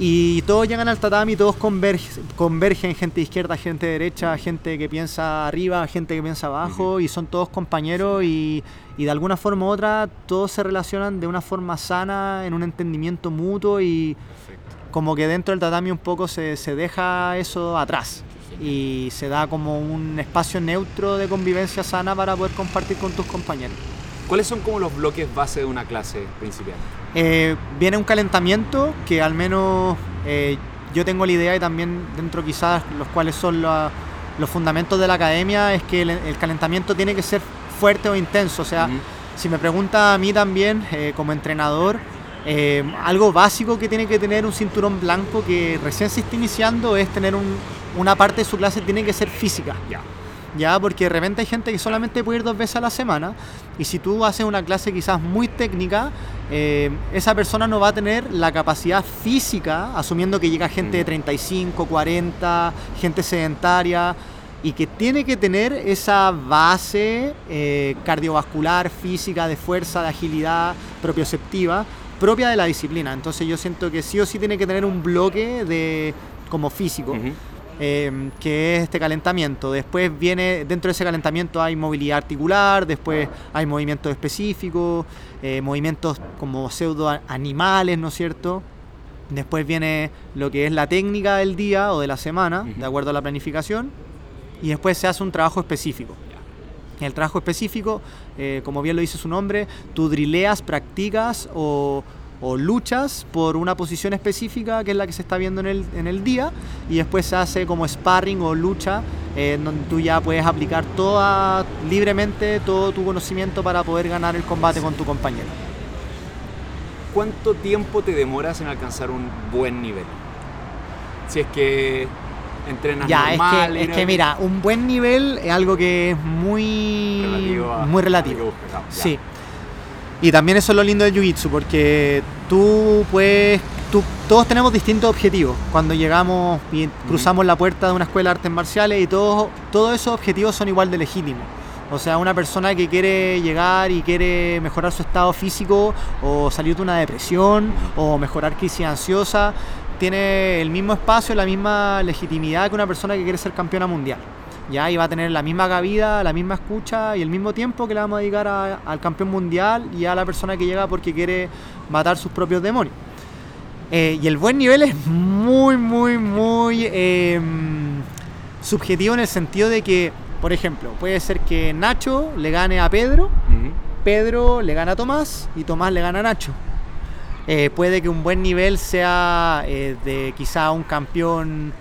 Y todos llegan al tatami, todos convergen, convergen, gente de izquierda, gente de derecha, gente que piensa arriba, gente que piensa abajo, y son todos compañeros y, y de alguna forma u otra todos se relacionan de una forma sana, en un entendimiento mutuo y como que dentro del tatami un poco se, se deja eso atrás y se da como un espacio neutro de convivencia sana para poder compartir con tus compañeros. ¿Cuáles son como los bloques base de una clase principiante? Eh, viene un calentamiento que al menos eh, yo tengo la idea y también dentro quizás los cuales son la- los fundamentos de la academia es que el, el calentamiento tiene que ser fuerte o intenso. O sea, si me pregunta a mí también eh, como entrenador, eh, algo básico que tiene que tener un cinturón blanco que recién se está iniciando es tener un- una parte de su clase tiene que ser física. Ya. Ya, porque de repente hay gente que solamente puede ir dos veces a la semana y si tú haces una clase quizás muy técnica, eh, esa persona no va a tener la capacidad física, asumiendo que llega gente de Mm. 35, 40, gente sedentaria y que tiene que tener esa base eh, cardiovascular, física, de fuerza, de agilidad, propioceptiva, propia de la disciplina. Entonces yo siento que sí o sí tiene que tener un bloque de como físico. Eh, que es este calentamiento. Después viene, dentro de ese calentamiento hay movilidad articular, después hay movimientos específicos, eh, movimientos como pseudo animales, ¿no es cierto? Después viene lo que es la técnica del día o de la semana, de acuerdo a la planificación, y después se hace un trabajo específico. En el trabajo específico, eh, como bien lo dice su nombre, tú drileas, practicas o, o luchas por una posición específica que es la que se está viendo en el, en el día y después se hace como sparring o lucha eh, en donde tú ya puedes aplicar toda, libremente todo tu conocimiento para poder ganar el combate con tu compañero. ¿Cuánto tiempo te demoras en alcanzar un buen nivel? Si es que entrenas Ya, es normal, que, es que mira, un buen nivel es algo que es muy relativo a- muy relativo. ya. Y también eso es lo lindo del Jiu-Jitsu, porque tú puedes, tú, todos tenemos distintos objetivos. Cuando llegamos y cruzamos la puerta de una escuela de artes marciales y todos, todos esos objetivos son igual de legítimos. O sea, una persona que quiere llegar y quiere mejorar su estado físico o salir de una depresión o mejorar crisis ansiosa, tiene el mismo espacio, la misma legitimidad que una persona que quiere ser campeona mundial. Ya, y va a tener la misma cabida, la misma escucha y el mismo tiempo que le vamos a dedicar a- al campeón mundial y a la persona que llega porque quiere matar sus propios demonios. Eh, y el buen nivel es muy, muy, muy eh, subjetivo en el sentido de que, por ejemplo, puede ser que Nacho le gane a Pedro. Pedro le gana a Tomás y Tomás le gana a Nacho. Eh, puede que un buen nivel sea eh, de quizá un campeón,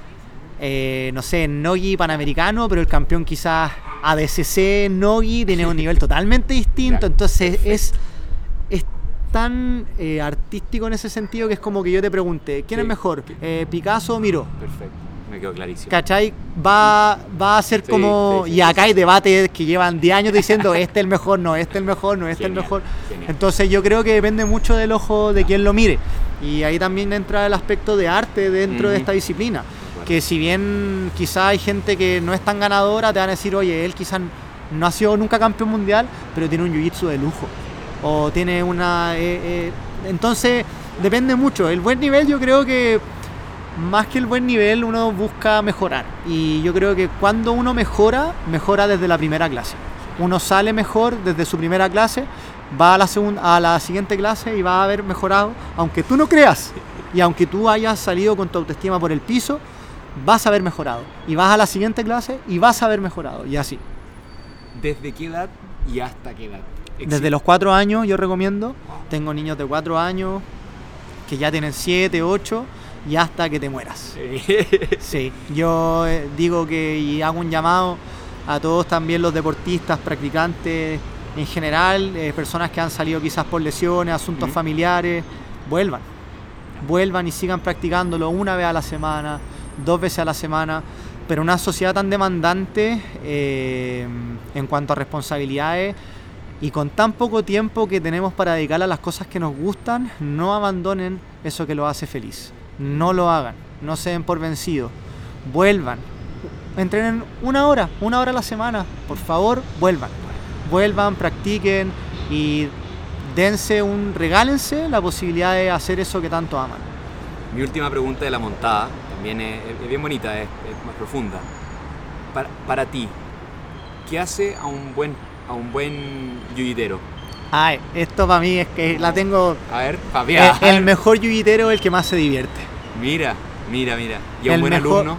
eh, no sé, Nogi panamericano, pero el campeón quizás ADCC Nogi tiene un nivel totalmente distinto. Entonces es, es tan eh, artístico en ese sentido que es como que yo te pregunte, ¿quién Sí. es mejor, eh, Picasso o Miró? Perfecto, me quedó clarísimo. ¿Cachai? Va, va a ser Sí, como. sí, sí, y acá hay debates que llevan 10 años diciendo este es el mejor, no, este es el mejor, no, este es el Genial, mejor. genial. Entonces yo creo que depende mucho del ojo de quien lo mire. Y ahí también entra el aspecto de arte dentro de esta disciplina. Que si bien quizá hay gente que no es tan ganadora, te van a decir, oye, él quizás no ha sido nunca campeón mundial, pero tiene un jiu-jitsu de lujo. O tiene una. eh, eh, entonces, depende mucho. El buen nivel, yo creo que más que el buen nivel, uno busca mejorar. Y yo creo que cuando uno mejora, mejora desde la primera clase. Uno sale mejor desde su primera clase, va a la, segunda, a la siguiente clase y va a haber mejorado, aunque tú no creas. Y aunque tú hayas salido con tu autoestima por el piso, vas a haber mejorado. Y vas a la siguiente clase y vas a haber mejorado. Y así. ¿Desde qué edad y hasta qué edad? Desde los cuatro años yo recomiendo. Tengo niños de cuatro años que ya tienen siete, ocho y hasta que te mueras. Sí, yo eh, digo que y hago un llamado a todos también los deportistas, practicantes en general, eh, personas que han salido quizás por lesiones, asuntos familiares, vuelvan. Vuelvan y sigan practicándolo una vez a la semana, dos veces a la semana. Pero una sociedad tan demandante eh, en cuanto a responsabilidades y con tan poco tiempo que tenemos para dedicar a las cosas que nos gustan, no abandonen eso que lo hace feliz. No lo hagan, no se den por vencidos. Vuelvan. Entrenen una hora, una hora a la semana. Por favor, vuelvan. Vuelvan, practiquen y dense un, regálense la posibilidad de hacer eso que tanto aman. Mi última pregunta de la montada también es, bien bonita, es, más profunda. Para, para, ti, ¿qué hace a un buen, a un buen yuyitero? Ay, esto para mí es que la tengo. A ver, Fabián. El, el mejor yuyitero es el que más se divierte. Mira, mira, mira. ¿Y a un buen alumno?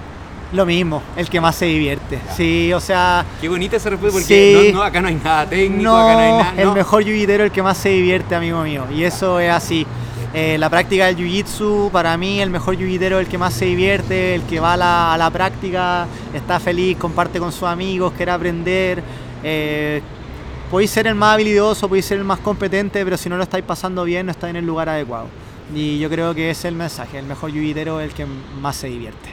Lo mismo, el que más se divierte. Sí, o sea. Qué bonita esa respuesta porque no, acá no hay nada técnico, acá no hay nada. El mejor yuyitero el que más se divierte, amigo mío. Y eso es así. Eh, la práctica del jiu-jitsu, para mí el mejor jiu-jitero es el que más se divierte, el que va a la, práctica, está feliz, comparte con sus amigos, quiere aprender. Eh, podéis ser el más habilidoso, podéis ser el más competente, pero si no lo estáis pasando bien, no estáis en el lugar adecuado. Y yo creo que ese es el mensaje, el mejor jiu-jitero es el que más se divierte.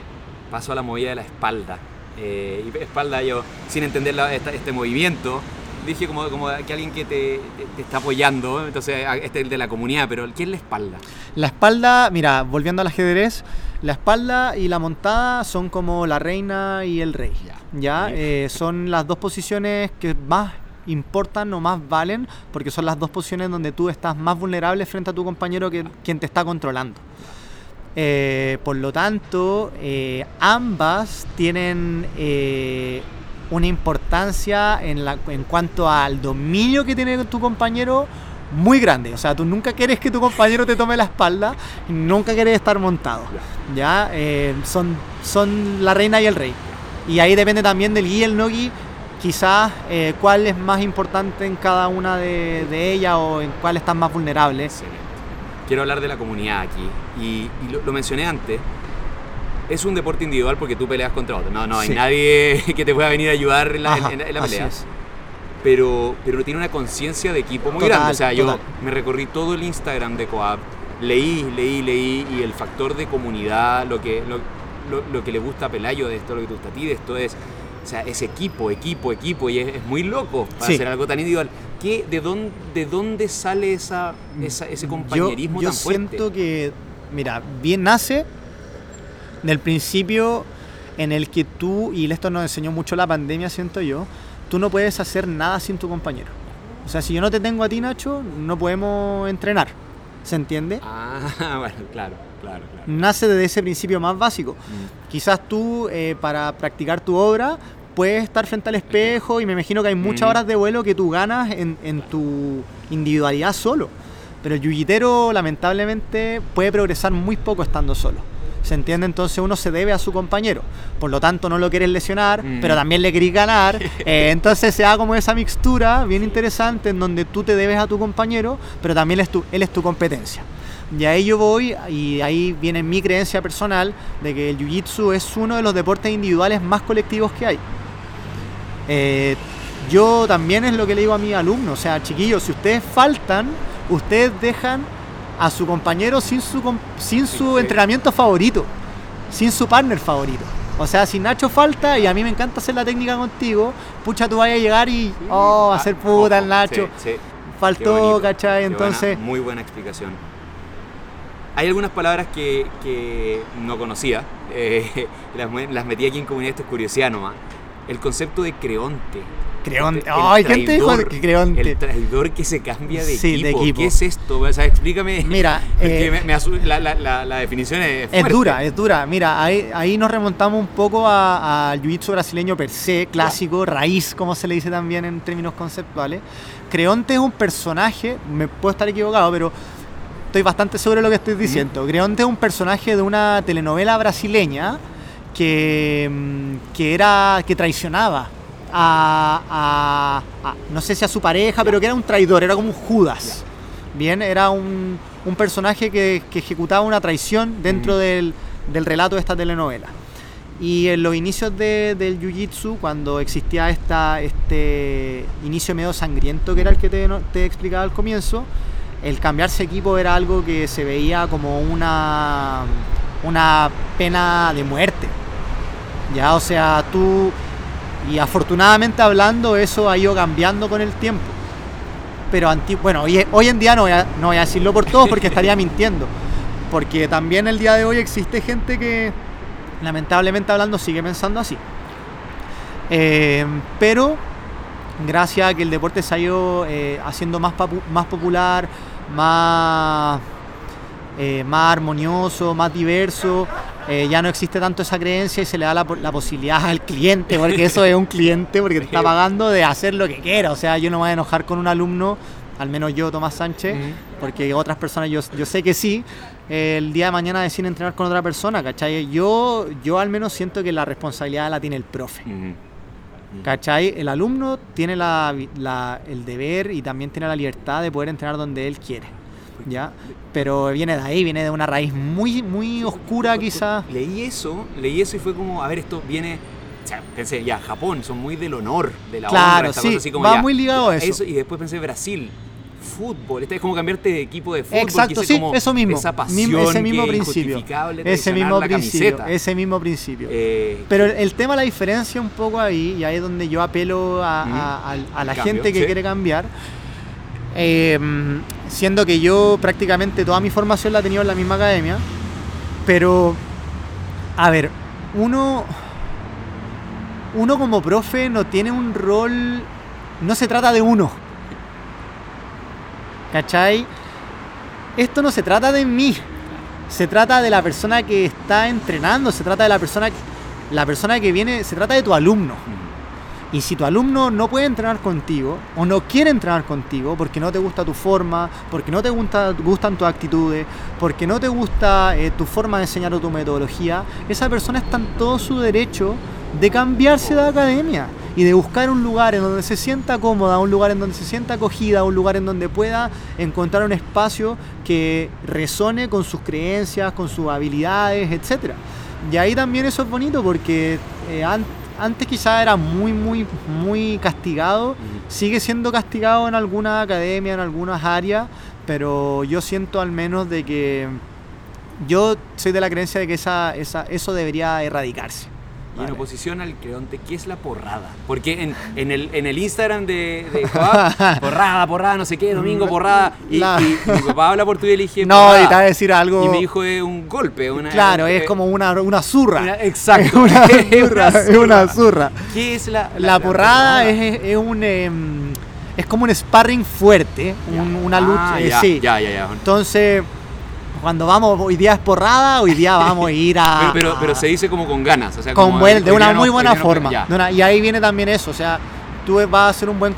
Paso a la movida de la espalda. Eh, espalda yo, sin entender este movimiento, dije como, como que alguien que te, está apoyando, entonces este es el de la comunidad, pero ¿quién es la espalda? La espalda, mira, volviendo al ajedrez, la espalda y la montada son como la reina y el rey, ¿ya? Eh, son las dos posiciones que más importan o más valen porque son las dos posiciones donde tú estás más vulnerable frente a tu compañero que quien te está controlando. Eh, por lo tanto, eh, ambas tienen una importancia en, la, en cuanto al dominio que tiene tu compañero muy grande. O sea, tú nunca quieres que tu compañero te tome la espalda, nunca quieres estar montado. ¿ya? Eh, son, son la reina y el rey. Y ahí depende también del guía y el no guía, quizás eh, cuál es más importante en cada una de, ellas o en cuál están más vulnerables. Quiero hablar de la comunidad aquí. Y, lo mencioné antes, es un deporte individual porque tú peleas contra otro. No, no hay nadie que te pueda venir a ayudar en la, pelea. Pero, pero tiene una conciencia de equipo muy grande. O sea, yo me recorrí todo el Instagram de Coab, leí, leí, leí, y el factor de comunidad, lo que, lo, que le gusta a Pelayo de esto, lo que te gusta a ti de esto es. O sea, es equipo, equipo, equipo, y es, muy loco para hacer algo tan individual. ¿Qué, de, dónde, ¿De dónde sale esa, ese compañerismo yo, tan fuerte? Yo siento que, mira, bien nace del principio en el que tú, y esto nos enseñó mucho la pandemia, siento yo, tú no puedes hacer nada sin tu compañero. O sea, si yo no te tengo a ti, Nacho, no podemos entrenar. ¿Se entiende? Ah, bueno, claro, claro, claro. Nace desde ese principio más básico. Mm. Quizás tú, eh, para practicar tu obra, puedes estar frente al espejo y me imagino que hay muchas mm. horas de vuelo que tú ganas en, en tu individualidad solo. Pero el yuyitero, lamentablemente, puede progresar muy poco estando solo. ¿Se entiende? Entonces uno se debe a su compañero. Por lo tanto, no lo quieres lesionar, mm. pero también le querés ganar. Eh, entonces se da como esa mixtura bien interesante en donde tú te debes a tu compañero, pero también él es tu, él es tu competencia. Y ahí yo voy, y ahí viene mi creencia personal de que el Jiu-Jitsu es uno de los deportes individuales más colectivos que hay. Eh, yo también es lo que le digo a mis alumnos, o sea, chiquillos, si ustedes faltan, ustedes dejan a su compañero sin su, sin su entrenamiento favorito, sin su partner favorito. O sea, si Nacho falta y a mí me encanta hacer la técnica contigo, pucha, tú vayas a llegar y, oh, hacer ah, puta el Nacho. Faltó, ¿cachai? Entonces... muy buena explicación. Hay algunas palabras que, no conocía, eh, las, las, metí aquí en comunidad, esto es curiosidad nomás. El concepto de creonte. Creonte. Ay, ¿quién te dijo Creonte? El traidor que se cambia de, equipo. ¿Qué es esto? O sea, explícame. Mira, eh, la, la, la, definición es. Es dura, es dura. Mira, ahí, ahí nos remontamos un poco al jiu-jitsu brasileño per se, clásico, raíz, como se le dice también en términos conceptuales. Creonte es un personaje, me puedo estar equivocado, pero estoy bastante seguro de lo que estoy diciendo. Creonte es un personaje de una telenovela brasileña que, mm, que era que traicionaba a, a- a- no sé si a su pareja, pero que era un traidor, era como un Judas. Bien, era un, un personaje que, que ejecutaba una traición dentro del, del relato de esta telenovela. Y en los inicios de- del Jiu-Jitsu, cuando existía esta, este inicio medio sangriento que era el que te, te explicaba al comienzo, el cambiarse equipo era algo que se veía como una, una pena de muerte. Ya, o sea, tú, y afortunadamente hablando, eso ha ido cambiando con el tiempo. Pero bueno, hoy, hoy en día no voy, a, no voy a decirlo por todos porque estaría mintiendo. Porque también el día de hoy existe gente que, lamentablemente hablando, sigue pensando así. Eh, pero gracias a que el deporte se ha ido eh, haciendo más, más popular, más, eh, más armonioso, más diverso, eh, ya no existe tanto esa creencia y se le da la, po- la posibilidad al cliente, porque eso es un cliente, porque te está pagando de hacer lo que quiera. O sea, yo no me voy a enojar con un alumno, al menos yo, Tomás Sánchez, porque otras personas yo, yo sé que sí, eh, el día de mañana deciden entrenar con otra persona, ¿cachai? Yo, yo al menos siento que la responsabilidad la tiene el profe. Ujú. ¿Cachai? El alumno tiene la, la- el deber y también tiene la libertad de poder entrenar donde él quiere. ¿Ya? Pero viene de ahí, viene de una raíz muy, muy oscura quizás. Leí eso, leí eso y fue como, a ver, esto viene. O sea, pensé, ya, Japón, son muy del honor, de la Claro, honra, esta sí, cosa así como va ya, muy ligado a eso. Y después pensé Brasil, fútbol, este es como cambiarte de equipo de fútbol. Exacto, sí, como eso mismo. Esa pasión ese mismo que principio. Ese mismo principio. Ese mismo principio. Eh, Pero el, el tema, la diferencia un poco ahí, y ahí es donde yo apelo a, a- a- a la Cambio, gente que sí. quiere cambiar, eh, siendo que yo prácticamente toda mi formación la he tenido en la misma academia, pero, a ver, uno, uno como profe no tiene un rol, no se trata de uno, ¿cachai? Esto no se trata de mí, se trata de la persona que está entrenando, se trata de la persona, la persona que viene, se trata de tu alumno. Y si tu alumno no puede entrenar contigo o no quiere entrenar contigo porque no te gusta tu forma, porque no te gusta, gustan tus actitudes, porque no te gusta eh, tu forma de enseñar o tu metodología, esa persona está en todo su derecho de cambiarse de academia y de buscar un lugar en donde se sienta cómoda, un lugar en donde se sienta acogida, un lugar en donde pueda encontrar un espacio que resone con sus creencias, con sus habilidades, etc. Y ahí también eso es bonito porque eh, an- antes quizás era muy, muy, muy castigado, sigue siendo castigado en alguna academia, en algunas áreas, pero yo siento al menos de que yo soy de la creencia de que esa, esa, eso debería erradicarse. Y en oposición al creonte, ¿qué es la porrada? Porque en, en, el, en el Instagram de, de Joab, porrada, porrada, no sé qué, domingo, porrada. Y, mi papá habla portugués y le dije, No, porrada. y te voy a decir algo. Y me dijo es un golpe, una. claro, eh, es como una, una zurra. una- exacto. Es una zurra, es una zurra. ¿Qué es la, La, porrada es, es un em, es como un sparring fuerte, un- una lucha. Ah, eh, ya, sí. ya, ya, ya. Entonces, cuando vamos, hoy día es porrada, hoy día vamos a ir a. Pero, pero, se dice como con ganas. O sea, con como buen- de una muy buena forma. ya. de una- y ahí viene también eso, o sea, tú vas a hacer un buen...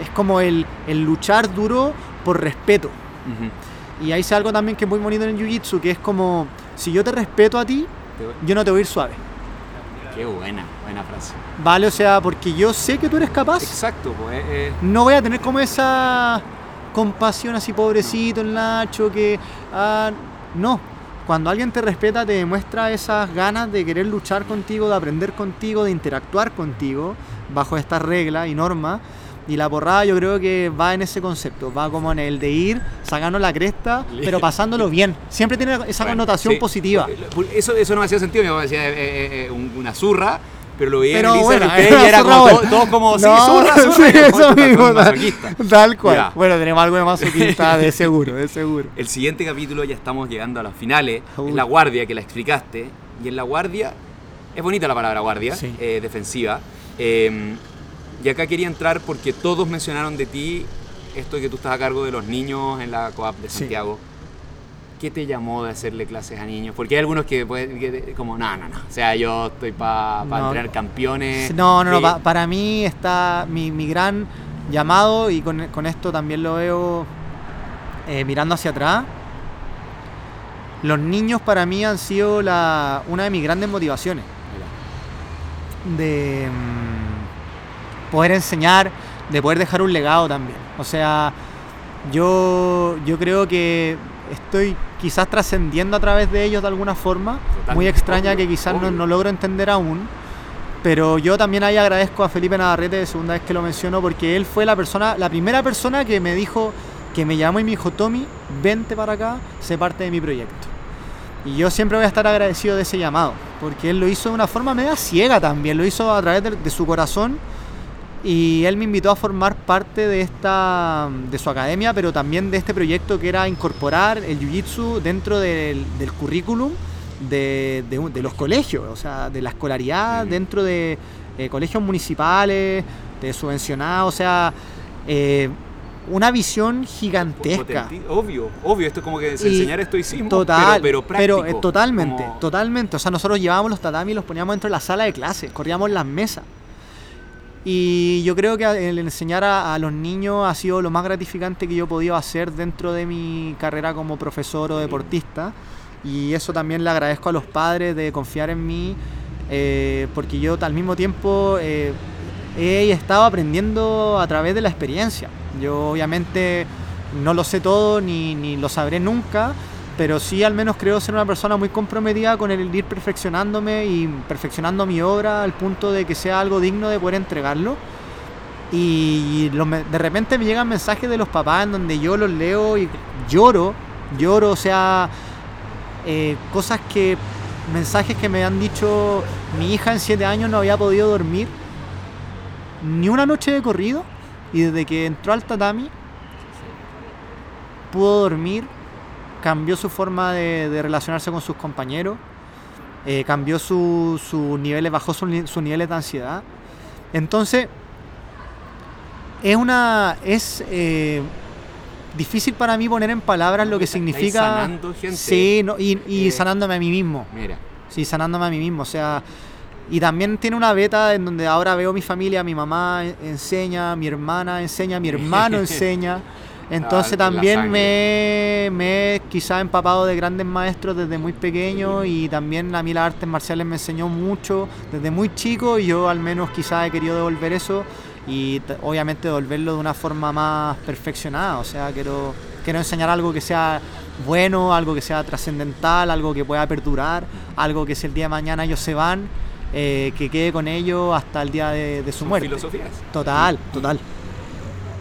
es como el, el luchar duro por respeto. Y ahí se algo también que es muy bonito en el Jiu-Jitsu, que es como, si yo te respeto a ti, yo no te voy a ir suave. Qué buena, buena frase. ¿Vale? O sea, porque yo sé que tú eres capaz. Exacto, pues. eh, eh, no voy a tener como esa compasión así pobrecito el Nacho que ah, no cuando alguien te respeta te demuestra esas ganas de querer luchar contigo de aprender contigo de interactuar contigo bajo estas reglas y normas y la porrada yo creo que va en ese concepto va como en el de ir sacando la cresta pero pasándolo bien siempre tiene esa bueno, connotación sí. positiva Eso, eso no me hacía sentido. Mi papá decía eh, eh, eh, un- una zurra. Pero lo veía pero en bueno, y era como todo- todos como, sí, No, zurra, zurra. sí, y yo, eso mismo, tal, tal cual. Ya. Bueno, tenemos algo de masoquista, de seguro, de seguro. El siguiente capítulo ya estamos llegando a las finales. Uy. Es la guardia que la explicaste. Y en la guardia, es bonita la palabra guardia, Sí. eh, defensiva. Eh, y acá quería entrar porque todos mencionaron de ti esto de que tú estás a cargo de los niños en la COAP de Sí. ¿Qué te llamó de hacerle clases a niños? Porque hay algunos que, pueden, que como, no, no, no. O sea, yo estoy para No. entrenar campeones. No, no, no, pa- para mí está mi, mi gran llamado y con, con esto también lo veo eh, mirando hacia atrás. Los niños para mí han sido la, una de mis grandes motivaciones. De, mm, poder enseñar, de poder dejar un legado también. O sea, yo, yo creo que estoy quizás trascendiendo a través de ellos de alguna forma, muy extraña que quizás no, no, logro entender aún. Pero yo también ahí agradezco a Felipe Navarrete, de segunda vez que lo menciono, porque él fue la persona, la primera persona que me dijo, que me llamó y me dijo, Tommy, vente para acá, sé parte de mi proyecto. Y yo siempre voy a estar agradecido de ese llamado, porque él lo hizo de una forma media ciega también, lo hizo a través de, de su corazón y él me invitó a formar parte de esta de su academia, pero también de este proyecto que era incorporar el jiu-jitsu dentro del, del currículum de, de, de, los colegios, o sea, de la escolaridad dentro de eh, colegios municipales, de subvencionados, o sea, eh, una visión gigantesca. Obvio, obvio, esto es como que enseñar estoicismo, total, pero, pero práctico. Pero, eh, totalmente, como... totalmente. O sea, nosotros llevábamos los tatamis y los poníamos dentro de la sala de clases, corríamos las mesas. Y yo creo que el enseñar a, a, los niños ha sido lo más gratificante que yo he podido hacer dentro de mi carrera como profesor o deportista. Y eso también le agradezco a los padres de confiar en mí, eh, porque yo al mismo tiempo eh, he estado aprendiendo a través de la experiencia. Yo obviamente no lo sé todo ni, ni lo sabré nunca, pero sí al menos creo ser una persona muy comprometida con el ir perfeccionándome y perfeccionando mi obra al punto de que sea algo digno de poder entregarlo. Y de repente me llegan mensajes de los papás en donde yo los leo y lloro, lloro, o sea, eh, cosas que, mensajes que me han dicho, mi hija en 7 años no había podido dormir ni una noche de corrido y desde que entró al tatami pudo dormir cambió su forma de, de relacionarse con sus compañeros, eh, cambió sus su niveles, bajó sus su niveles de ansiedad. Entonces, es una. es eh, difícil para mí poner en palabras lo que significa. Sanando gente. Sí, no, y, y Eh, sanándome a mí mismo. Mira, Sí, sanándome a mí mismo. O sea, y también tiene una beta en donde ahora veo mi familia, mi mamá enseña, mi hermana enseña, mi hermano enseña. Entonces Ah, la también me, me he quizá empapado de grandes maestros desde muy pequeño y también a mí las artes marciales me enseñó mucho desde muy chico y yo al menos quizá he querido devolver eso y obviamente devolverlo de una forma más perfeccionada. O sea, quiero, quiero enseñar algo que sea bueno, algo que sea trascendental, algo que pueda perdurar, algo que si el día de mañana ellos se van, eh, que quede con ellos hasta el día de, de su son muerte. filosofías. Total, total.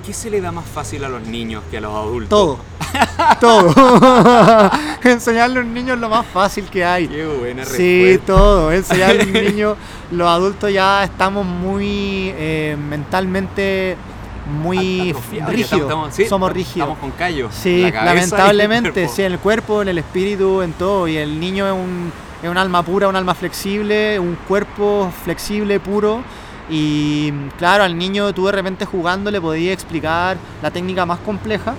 ¿Qué se le da más fácil a los niños que a los adultos? Todo. Todo. Enseñarle a un niño es lo más fácil que hay. Qué buena Sí, respuesta. todo. Enseñarle a un niño, los adultos ya estamos muy eh, mentalmente muy rígidos. sí, Somos rígidos. Estamos con callos. Sí, la en lamentablemente, sí, en el cuerpo, en el espíritu, en todo. Y el niño es un, es un alma pura, un alma flexible, un cuerpo flexible, puro. Y claro, al niño tú de repente jugando le podías explicar la técnica más compleja.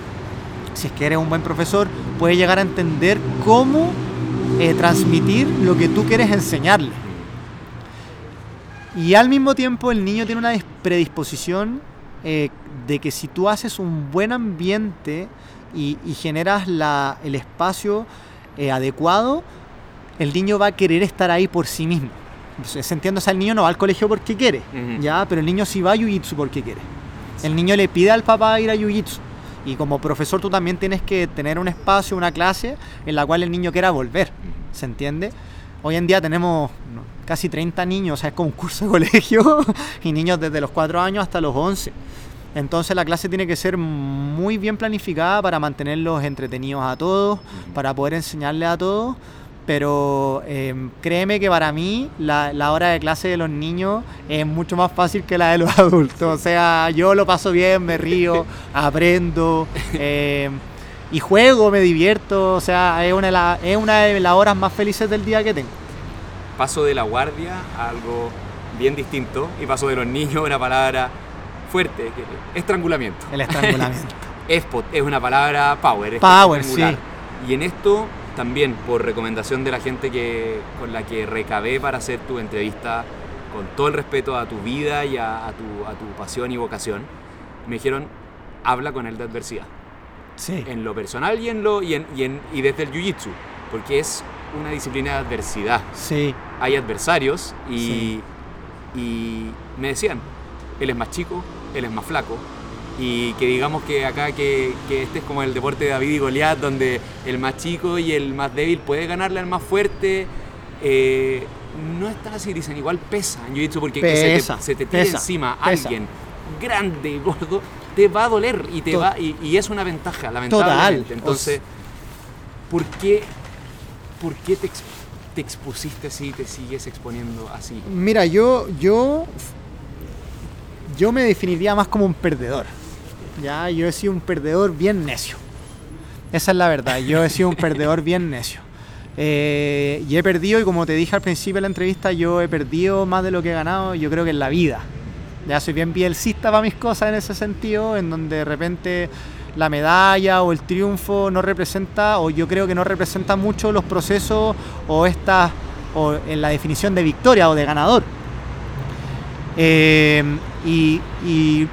Si es que eres un buen profesor, puede llegar a entender cómo eh, transmitir lo que tú quieres enseñarle. Y al mismo tiempo el niño tiene una dis- predisposición eh, de que si tú haces un buen ambiente y, y generas la- el espacio eh, adecuado, el niño va a querer estar ahí por sí mismo. Entonces, entiendo, o sea, el niño no va al colegio porque quiere, ya, pero el niño sí va a Jiu-Jitsu porque quiere. El niño le pide al papá ir a Jiu-Jitsu. Y como profesor tú también tienes que tener un espacio, una clase en la cual el niño quiera volver. ¿Se entiende? Hoy en día tenemos casi 30 niños, o sea, es como un curso de colegio, y niños desde los 4 años hasta los 11. Entonces la clase tiene que ser muy bien planificada para mantenerlos entretenidos a todos, para poder enseñarles a todos. Pero eh, créeme que para mí la, la hora de clase de los niños es mucho más fácil que la de los adultos. O sea, yo lo paso bien, me río, aprendo eh, y juego, me divierto. O sea, es una, de la- es una de las horas más felices del día que tengo. Paso de la guardia a algo bien distinto y paso de los niños a una palabra fuerte, estrangulamiento. El estrangulamiento. Spot es una palabra power. es Power, sí. Y en esto también, por recomendación de la gente que, con la que recabé para hacer tu entrevista, con todo el respeto a tu vida y a, a tu, a tu pasión y vocación, me dijeron, habla con él de adversidad. Sí. En lo personal y, en lo, y, en- y en- y desde el Jiu-Jitsu, porque es una disciplina de adversidad. Sí. Hay adversarios y, Sí. y me decían, él es más chico, él es más flaco, y que digamos que acá que, que, este es como el deporte de David y Goliat, donde el más chico y el más débil puede ganarle al más fuerte. Eh, no es tan así, dicen, igual pesa en jiu porque pesa, se te, se te tira pesa, encima pesa. alguien grande, gordo, te va a doler y te va y, y es una ventaja, lamentablemente. Total. Entonces, ¿por qué, por qué te, te expusiste así y te sigues exponiendo así? Mira, yo, yo, yo me definiría más como un perdedor. Ya, yo he sido un perdedor bien necio. Esa es la verdad. Yo he sido un perdedor bien necio. Eh, y he perdido, y como te dije al principio de la entrevista, yo he perdido más de lo que he ganado, yo creo que en la vida. Ya soy bien bielcista para mis cosas en ese sentido, en donde de repente la medalla o el triunfo no representa, o yo creo que no representa mucho los procesos o estas, o en la definición de victoria o de ganador. Eh, y, y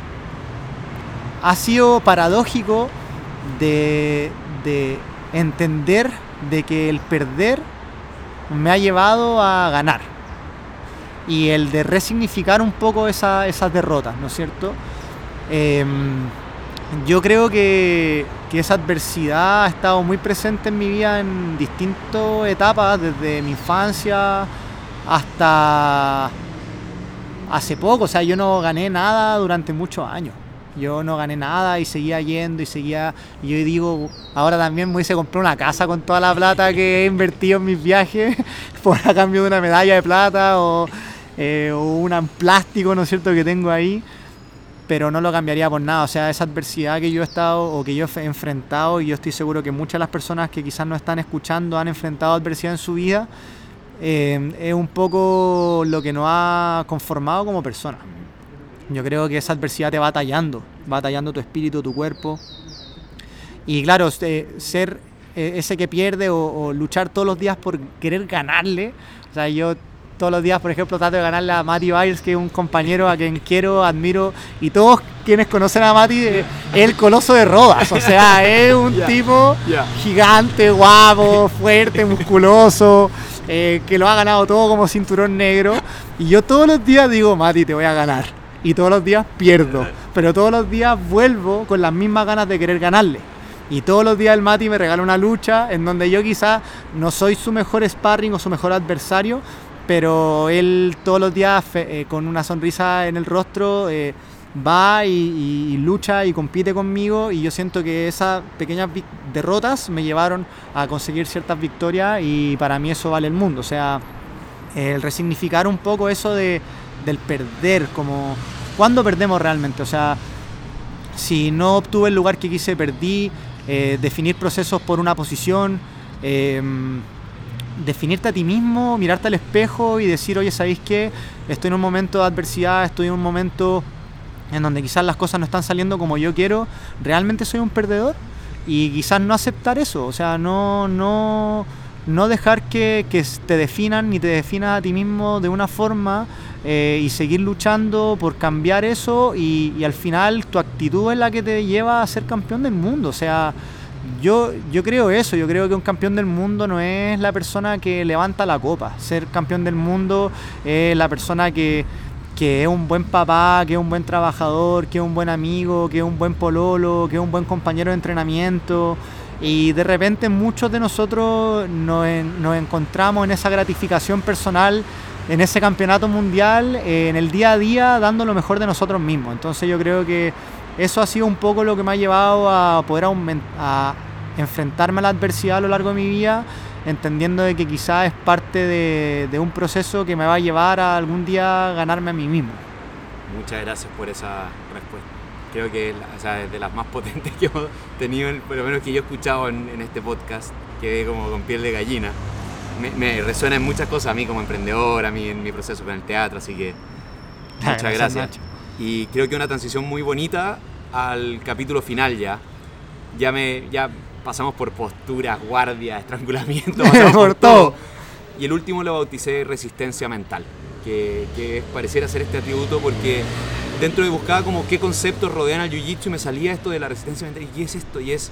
ha sido paradójico de, de entender de que el perder me ha llevado a ganar. Y el de resignificar un poco esa- esas derrotas, ¿no es cierto? Eh, yo creo que esa adversidad ha estado muy presente en mi vida en distintas etapas, desde mi infancia hasta hace poco. O sea, yo no gané nada durante muchos años. Yo no gané nada y seguía yendo y seguía. Y yo digo, ahora también me hubiese comprado una casa con toda la plata que he invertido en mis viajes por a cambio de una medalla de plata o, eh, o en plástico, ¿no es cierto?, que tengo ahí. Pero no lo cambiaría por nada. O sea, esa adversidad que yo he estado o que yo he enfrentado, y yo estoy seguro que muchas de las personas que quizás no están escuchando han enfrentado adversidad en su vida, eh, es un poco lo que nos ha conformado como persona. Yo creo que esa adversidad te va tallando, va tallando tu espíritu, tu cuerpo. Y claro, este, ser eh, ese que pierde o, o luchar todos los días por querer ganarle. O sea, yo todos los días, por ejemplo, trato de ganarle a Mati Biles, que es un compañero a quien quiero, admiro. Y todos quienes conocen a Mati, eh, es el coloso de Rodas. O sea, es un tipo gigante, guapo, fuerte, musculoso, eh, que lo ha ganado todo como cinturón negro. Y yo todos los días digo, Mati, te voy a ganar. Y todos los días pierdo. Pero todos los días vuelvo con las mismas ganas de querer ganarle. Y todos los días el Mati me regala una lucha en donde yo quizás no soy su mejor sparring o su mejor adversario, pero él todos los días eh, con una sonrisa en el rostro eh, va y, y- lucha y compite conmigo y yo siento que esas pequeñas derrotas me llevaron a conseguir ciertas victorias y para mí eso vale el mundo. O sea, el resignificar un poco eso de, del perder, como cuándo perdemos realmente. O sea, si no obtuve el lugar que quise, perdí. eh, definir procesos por una posición. eh, definirte a ti mismo, mirarte al espejo y decir, oye, ¿sabéis qué? Estoy en un momento de adversidad, estoy en un momento en donde quizás las cosas no están saliendo como yo quiero. ¿Realmente soy un perdedor? Y quizás no aceptar eso. O sea, no, no, no dejar que, que te definan ni te definas a ti mismo de una forma eh, y seguir luchando por cambiar eso y, al final tu actitud es la que te lleva a ser campeón del mundo. O sea, yo, yo creo eso, yo creo que un campeón del mundo no es la persona que levanta la copa. Ser campeón del mundo es la persona que, que es un buen papá, que es un buen trabajador, que es un buen amigo, que es un buen pololo, que es un buen compañero de entrenamiento. Y de repente muchos de nosotros nos, nos encontramos en esa gratificación personal, en ese campeonato mundial, eh, en el día a día, dando lo mejor de nosotros mismos. Entonces yo creo que eso ha sido un poco lo que me ha llevado a poder a enfrentarme a la adversidad a lo largo de mi vida, entendiendo de que quizás es parte de, un proceso que me va a llevar a algún día ganarme a mí mismo. Muchas gracias por esa respuesta. Creo que o sea, es de las más potentes que hemos tenido, por lo menos que yo he escuchado en, en este podcast, quedé como con piel de gallina. Me, me resuena en muchas cosas a mí como emprendedor, a mí en mi proceso con el teatro, así que muchas Gracias. Y creo que una transición muy bonita al capítulo final ya. Ya, me, ya pasamos por posturas, guardia, estrangulamiento, pasamos Por todo. Y el último lo bauticé resistencia mental, que, que pareciera ser este atributo porque dentro de buscaba como qué conceptos rodean al jiu-jitsu y me salía esto de la resistencia mental. ¿Y es esto? Y es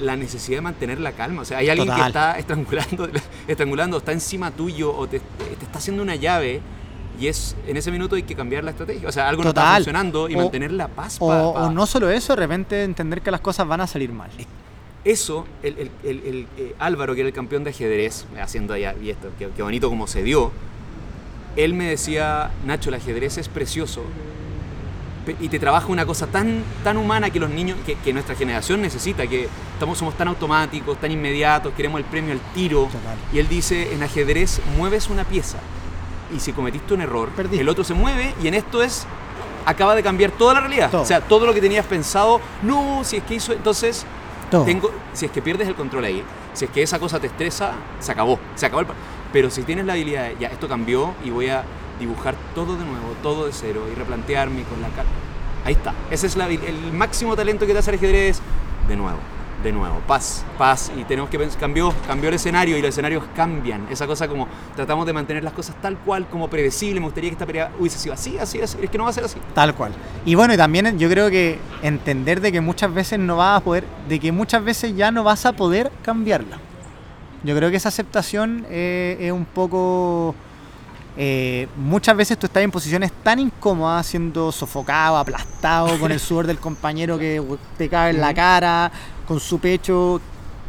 la necesidad de mantener la calma. O sea, hay alguien que está estrangulando, estrangulando, está encima tuyo o te, te está haciendo una llave Y es en ese minuto hay que cambiar la estrategia. O sea, algo no Total. está funcionando y O- mantener la paz. O, pa- pa- o no solo eso, de repente entender que las cosas van a salir mal. Eso, el, el- el- el, eh, Álvaro, que era el campeón de ajedrez, haciendo allá, y esto, qué, qué bonito como se dio, él me decía, Nacho, el ajedrez es precioso y te trabaja una cosa tan, tan humana que los niños, que, que nuestra generación necesita, que estamos, somos tan automáticos, tan inmediatos, queremos el premio al tiro. Total. Y él dice, en ajedrez mueves una pieza y si cometiste un error, el otro se mueve y en esto es, acaba de cambiar toda la realidad. Todo. O sea, todo lo que tenías pensado, no, si es que hizo, entonces Todo. tengo, si es que pierdes el control ahí, si es que esa cosa te estresa, se acabó, se acabó el Pero si tienes la habilidad de, ya, esto cambió y voy a dibujar todo de nuevo, todo de cero y replantearme con la calma. Ahí está. Ese es la el máximo talento que te hace el ajedrez. De nuevo, de nuevo. Paz, paz. Y tenemos que pensar, cambió, cambió el escenario y los escenarios cambian. Esa cosa como tratamos de mantener las cosas tal cual, como predecible. Me gustaría que esta pelea hubiese sido así, así, así. Es que no va a ser así. Tal cual. Y bueno, y también yo creo que entender de que muchas veces no vas a poder, de que muchas veces ya no vas a poder cambiarla. Yo creo que esa aceptación eh, es un poco... eh, muchas veces tú estás en posiciones tan incómodas, siendo sofocado, aplastado, con el sudor del compañero que te cae en la cara, con su pecho,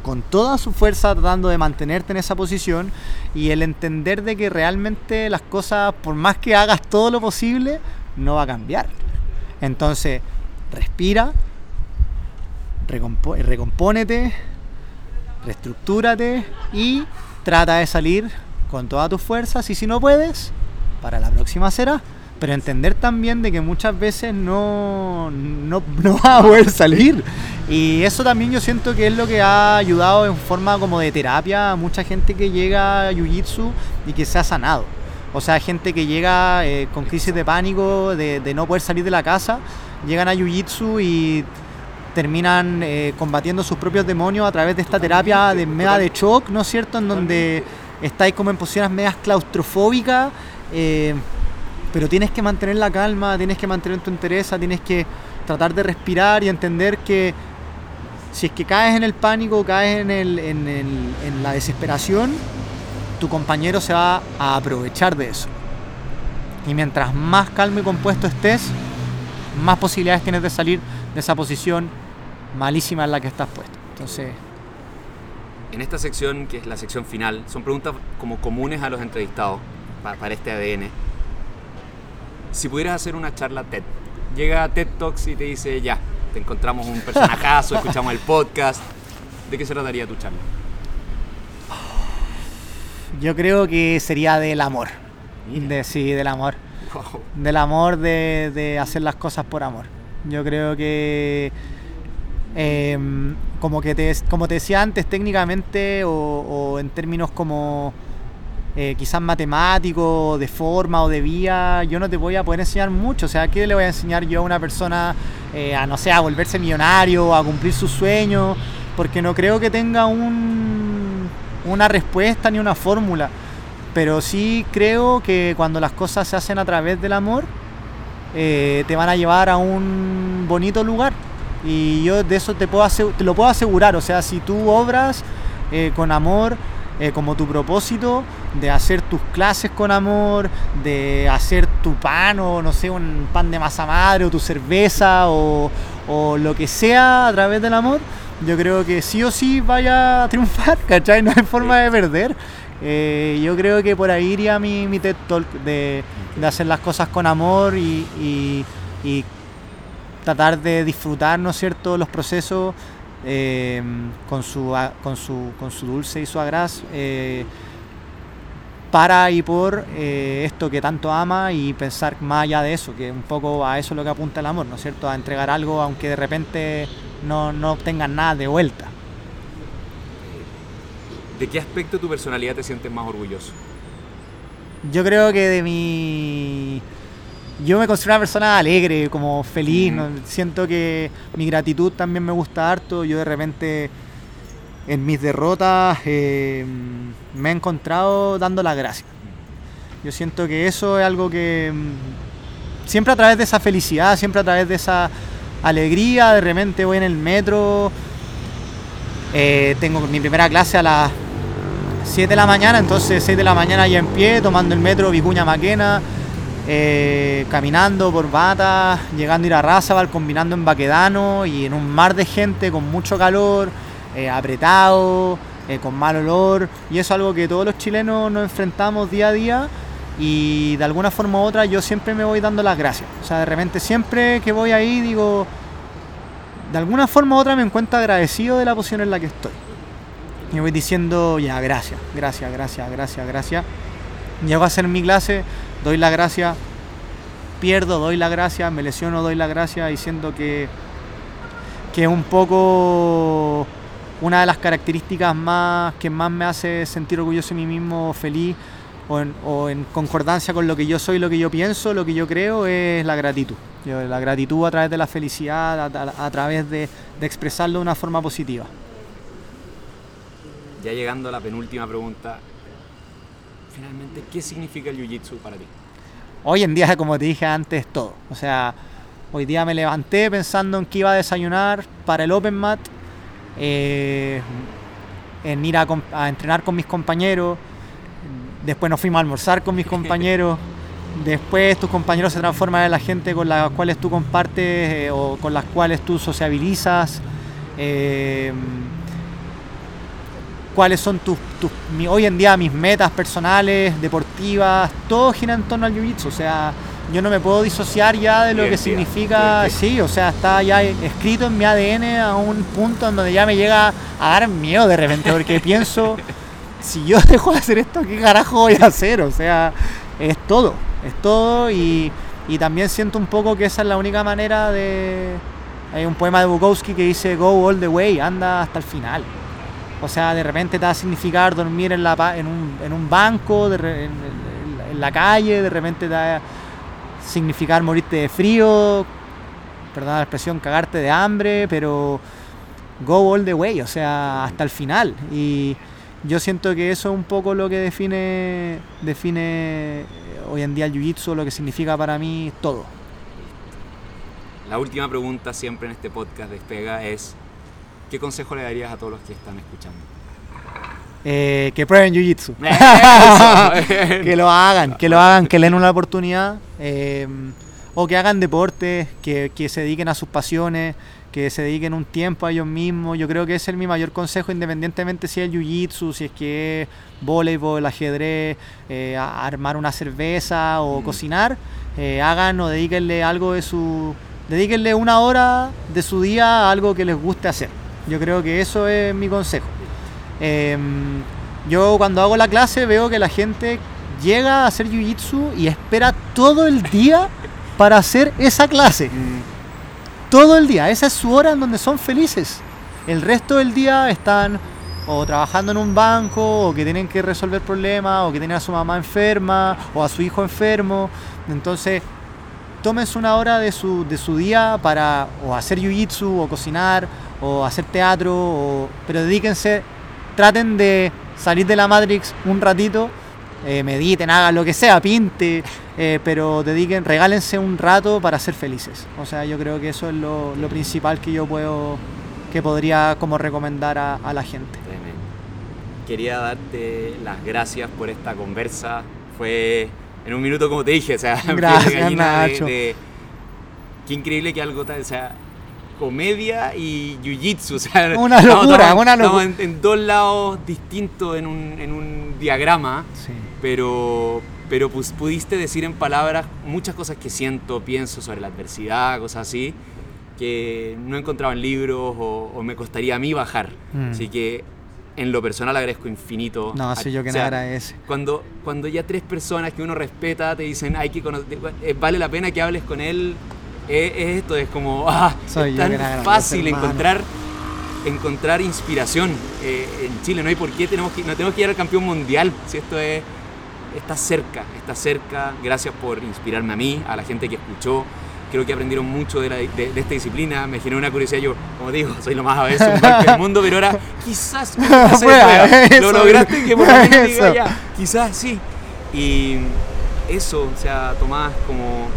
con toda su fuerza tratando de mantenerte en esa posición y el entender de que realmente las cosas, por más que hagas todo lo posible, no va a cambiar. Entonces, respira, recompónete, reestructúrate y trata de salir con todas tus fuerzas y si no puedes, para la próxima será. Pero entender también de que muchas veces no, no, no vas a poder salir. Y eso también yo siento que es lo que ha ayudado en forma como de terapia a mucha gente que llega a Jiu-Jitsu y que se ha sanado. O sea, gente que llega eh, con crisis de pánico, de, de no poder salir de la casa, llegan a Jiu-Jitsu y terminan eh, combatiendo sus propios demonios a través de esta terapia de mega de shock, ¿no es cierto? En donde estáis como en posiciones medias claustrofóbicas, eh, pero tienes que mantener la calma, tienes que mantener tu entereza, tienes que tratar de respirar y entender que si es que caes en el pánico, caes en, en la desesperación, tu compañero se va a aprovechar de eso. Y mientras más calmo y compuesto estés, más posibilidades tienes de salir de esa posición malísima en la que estás puesto. Entonces, En esta sección, que es la sección final, son preguntas como comunes a los entrevistados pa- para este ADN. Si pudieras hacer una charla TED, llega TED Talks y te dice, ya, te encontramos un personajazo, escuchamos el podcast, ¿de qué se trataría tu charla? yo creo que sería del amor. De, sí, del amor. Wow. Del amor de, de hacer las cosas por amor. Yo creo que, em, como, que te, como te decía antes, técnicamente o, en términos como eh, quizás matemáticos, de forma o de vía, yo no te voy a poder enseñar mucho. O sea, ¿qué le voy a enseñar yo a una persona eh, a, no sé, a volverse millonario, a cumplir sus sueños? Porque no creo que tenga un, una respuesta ni una fórmula. Pero sí creo que cuando las cosas se hacen a través del amor, eh, te van a llevar a un bonito lugar. Y yo de eso te, puedo te lo puedo asegurar. O sea, si tú obras eh, con amor, eh, como tu propósito, de hacer tus clases con amor, de hacer tu pan o no sé, un pan de masa madre o tu cerveza o, o lo que sea a través del amor, yo creo que sí o sí vaya a triunfar, ¿cachai? No hay forma de perder. Eh, yo creo que por ahí iría mi, mi TED Talk de, de hacer las cosas con amor y, y- y tratar de disfrutar, ¿no es cierto?, los procesos eh, con, su, con, su, con su dulce y su agraz eh, para y por eh, esto que tanto ama y pensar más allá de eso, que un poco a eso es lo que apunta el amor, ¿no es cierto?, a entregar algo aunque de repente no, no obtengan nada de vuelta. ¿De qué aspecto de tu personalidad te sientes más orgulloso? Yo creo que de mi... Yo me considero una persona alegre, como feliz. Siento que mi gratitud también me gusta harto. Yo de repente en mis derrotas eh, me he encontrado dando las gracias. Yo siento que eso es algo que mm, siempre a través de esa felicidad, siempre a través de esa alegría, de repente voy en el metro, eh, tengo mi primera clase a las 7 de la mañana, entonces 6 de la mañana ya en pie, tomando el metro Vicuña Maquena, eh, caminando por Bata, llegando a ir a Razabal, combinando en Baquedano y en un mar de gente con mucho calor, eh, apretado, eh, con mal olor. Y eso es algo que todos los chilenos nos enfrentamos día a día y de alguna forma u otra yo siempre me voy dando las gracias. O sea, de repente siempre que voy ahí digo, de alguna forma u otra me encuentro agradecido de la posición en la que estoy. Y voy diciendo, ya, gracias, gracias, gracias, gracias, gracias. Llego a hacer mi clase, doy la gracia, pierdo, doy la gracia, me lesiono, doy la gracia, diciendo que, que es un poco una de las características más que más me hace sentir orgulloso de mí mismo, feliz o en, o en concordancia con lo que yo soy, lo que yo pienso, lo que yo creo, es la gratitud. La gratitud a través de la felicidad, a través de, de expresarlo de una forma positiva. Ya llegando a la penúltima pregunta, finalmente, ¿qué significa el Jiu-Jitsu para ti? Hoy en día, como te dije antes, es todo. O sea, hoy día me levanté pensando en que iba a desayunar para el Open Mat, eh, en ir a, a entrenar con mis compañeros. Después nos fuimos a almorzar con mis compañeros. Después tus compañeros se transforman en la gente con las cuales tú compartes eh, o con las cuales tú sociabilizas. Eh, cuáles son tus, tus- mi- hoy en día mis metas personales, deportivas, todo gira en torno al jiu-jitsu. O sea, yo no me puedo disociar ya de lo que significa, sí, o sea, está ya escrito en mi ADN a un punto en donde ya me llega a dar miedo de repente, porque pienso, si yo dejo de hacer esto, ¿qué carajo voy a hacer? O sea, es todo, es todo y, y también siento un poco que esa es la única manera de... Hay un poema de Bukowski que dice, go all the way, anda hasta el final. O sea, de repente te va a significar dormir en, la, en, un, en un banco, en la calle, de repente te va a significar morirte de frío, perdón la expresión, cagarte de hambre, pero go all the way, o sea, hasta el final. Y yo siento que eso es un poco lo que define, define eh, hoy en día el jiu-jitsu, lo que significa para mí todo. La última pregunta siempre en este podcast despega es, ¿qué consejo le darías a todos los que están escuchando? Eh, que prueben jiu-jitsu. Eso. que lo hagan, que lo hagan, que le den una oportunidad. eh, o que hagan deporte, que, que se dediquen a sus pasiones, que se dediquen un tiempo a ellos mismos. Yo creo que ese es mi mayor consejo, independientemente si es jiu-jitsu, si es que es voleibol, ajedrez, eh, armar una cerveza o Mm. cocinar. eh, hagan o dedíquenle algo de su. Dedíquenle una hora de su día a algo que les guste hacer. Yo creo que eso es mi consejo. Em, yo cuando hago la clase veo que la gente llega a hacer jiu-jitsu y espera todo el día para hacer esa clase. Mm, Todo el día. Esa es su hora en donde son felices. El resto del día están o trabajando en un banco, o que tienen que resolver problemas, o que tienen a su mamá enferma, o a su hijo enfermo. Entonces, tómense una hora de su, de su día para o hacer jiu-jitsu, o cocinar, o hacer teatro, o- pero dedíquense, traten de salir de la Matrix un ratito, eh, mediten, hagan lo que sea, pinte, eh, pero dediquen, regálense un rato para ser felices. O sea, yo creo que eso es lo, lo principal que yo puedo, que podría como recomendar a, a la gente. Tremendo. Quería darte las gracias por esta conversa. Fue en un minuto como te dije, o sea, de Gracias, gallina de- Nacho. de- Qué increíble que algo o sea, comedia y jiu-jitsu, o sea, Una estamos- locura, estamos- una estamos locura. en, en dos lados distintos en un, en un diagrama, Sí. pero, pero pues, pudiste decir en palabras muchas cosas que siento, pienso sobre la adversidad, cosas así, que no he encontrado en libros o, o me costaría a mí bajar. Mm. Así que en lo personal agradezco infinito. No, soy yo o que sea, no agradece. Cuando, cuando ya tres personas que uno respeta te dicen, hay que conocer, eh, vale la pena que hables con él, es esto, es como, ah, Soy es yo tan fácil encontrar encontrar inspiración eh, en Chile. No hay por qué tenemos que, no tenemos que ir al campeón mundial. Si esto es, está cerca, está cerca. Gracias por inspirarme a mí, a la gente que escuchó. Creo que aprendieron mucho de, la- de- de esta disciplina. Me generó una curiosidad. Yo, como digo, soy lo más a veces un golpe del mundo, pero ahora quizás Prueba, eso. lo lograste que por lo menos diga Eso. ya. Quizás sí. Y eso, o sea, Tomás como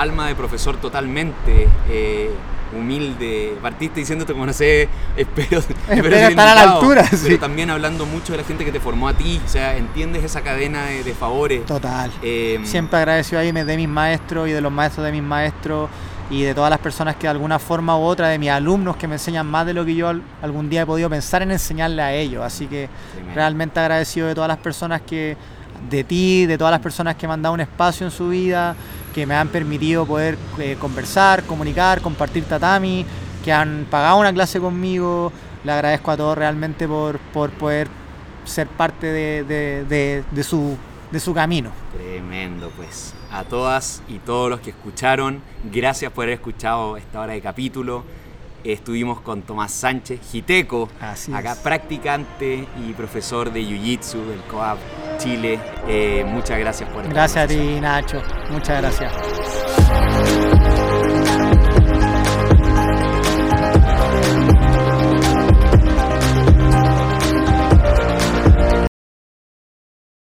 alma de profesor totalmente. eh, humilde. Partiste diciéndote como no sé, espero, espero estar a la altura. Sí. Pero también hablando mucho de la gente que te formó a ti, o sea, entiendes esa cadena de, favores. Total. Eh, Siempre agradecido ahí de mis maestros y de los maestros de mis maestros y de todas las personas que de alguna forma u otra, de mis alumnos que me enseñan más de lo que yo algún día he podido pensar en enseñarle a ellos. Así que realmente agradecido de todas las personas que, de ti, de todas las personas que me han dado un espacio en su vida, que me han permitido poder eh, conversar, comunicar, compartir tatami, que han pagado una clase conmigo. Le agradezco a todos realmente por, por poder ser parte de, de, su, de su camino. Tremendo, pues a todas y todos los que escucharon. Gracias por haber escuchado esta hora de capítulo. Estuvimos con Tomás Sánchez, Giteco, Así acá practicante y profesor de Jiu-Jitsu del COAP Chile. Eh, muchas gracias por Gracias a ti, Nacho. Muchas gracias.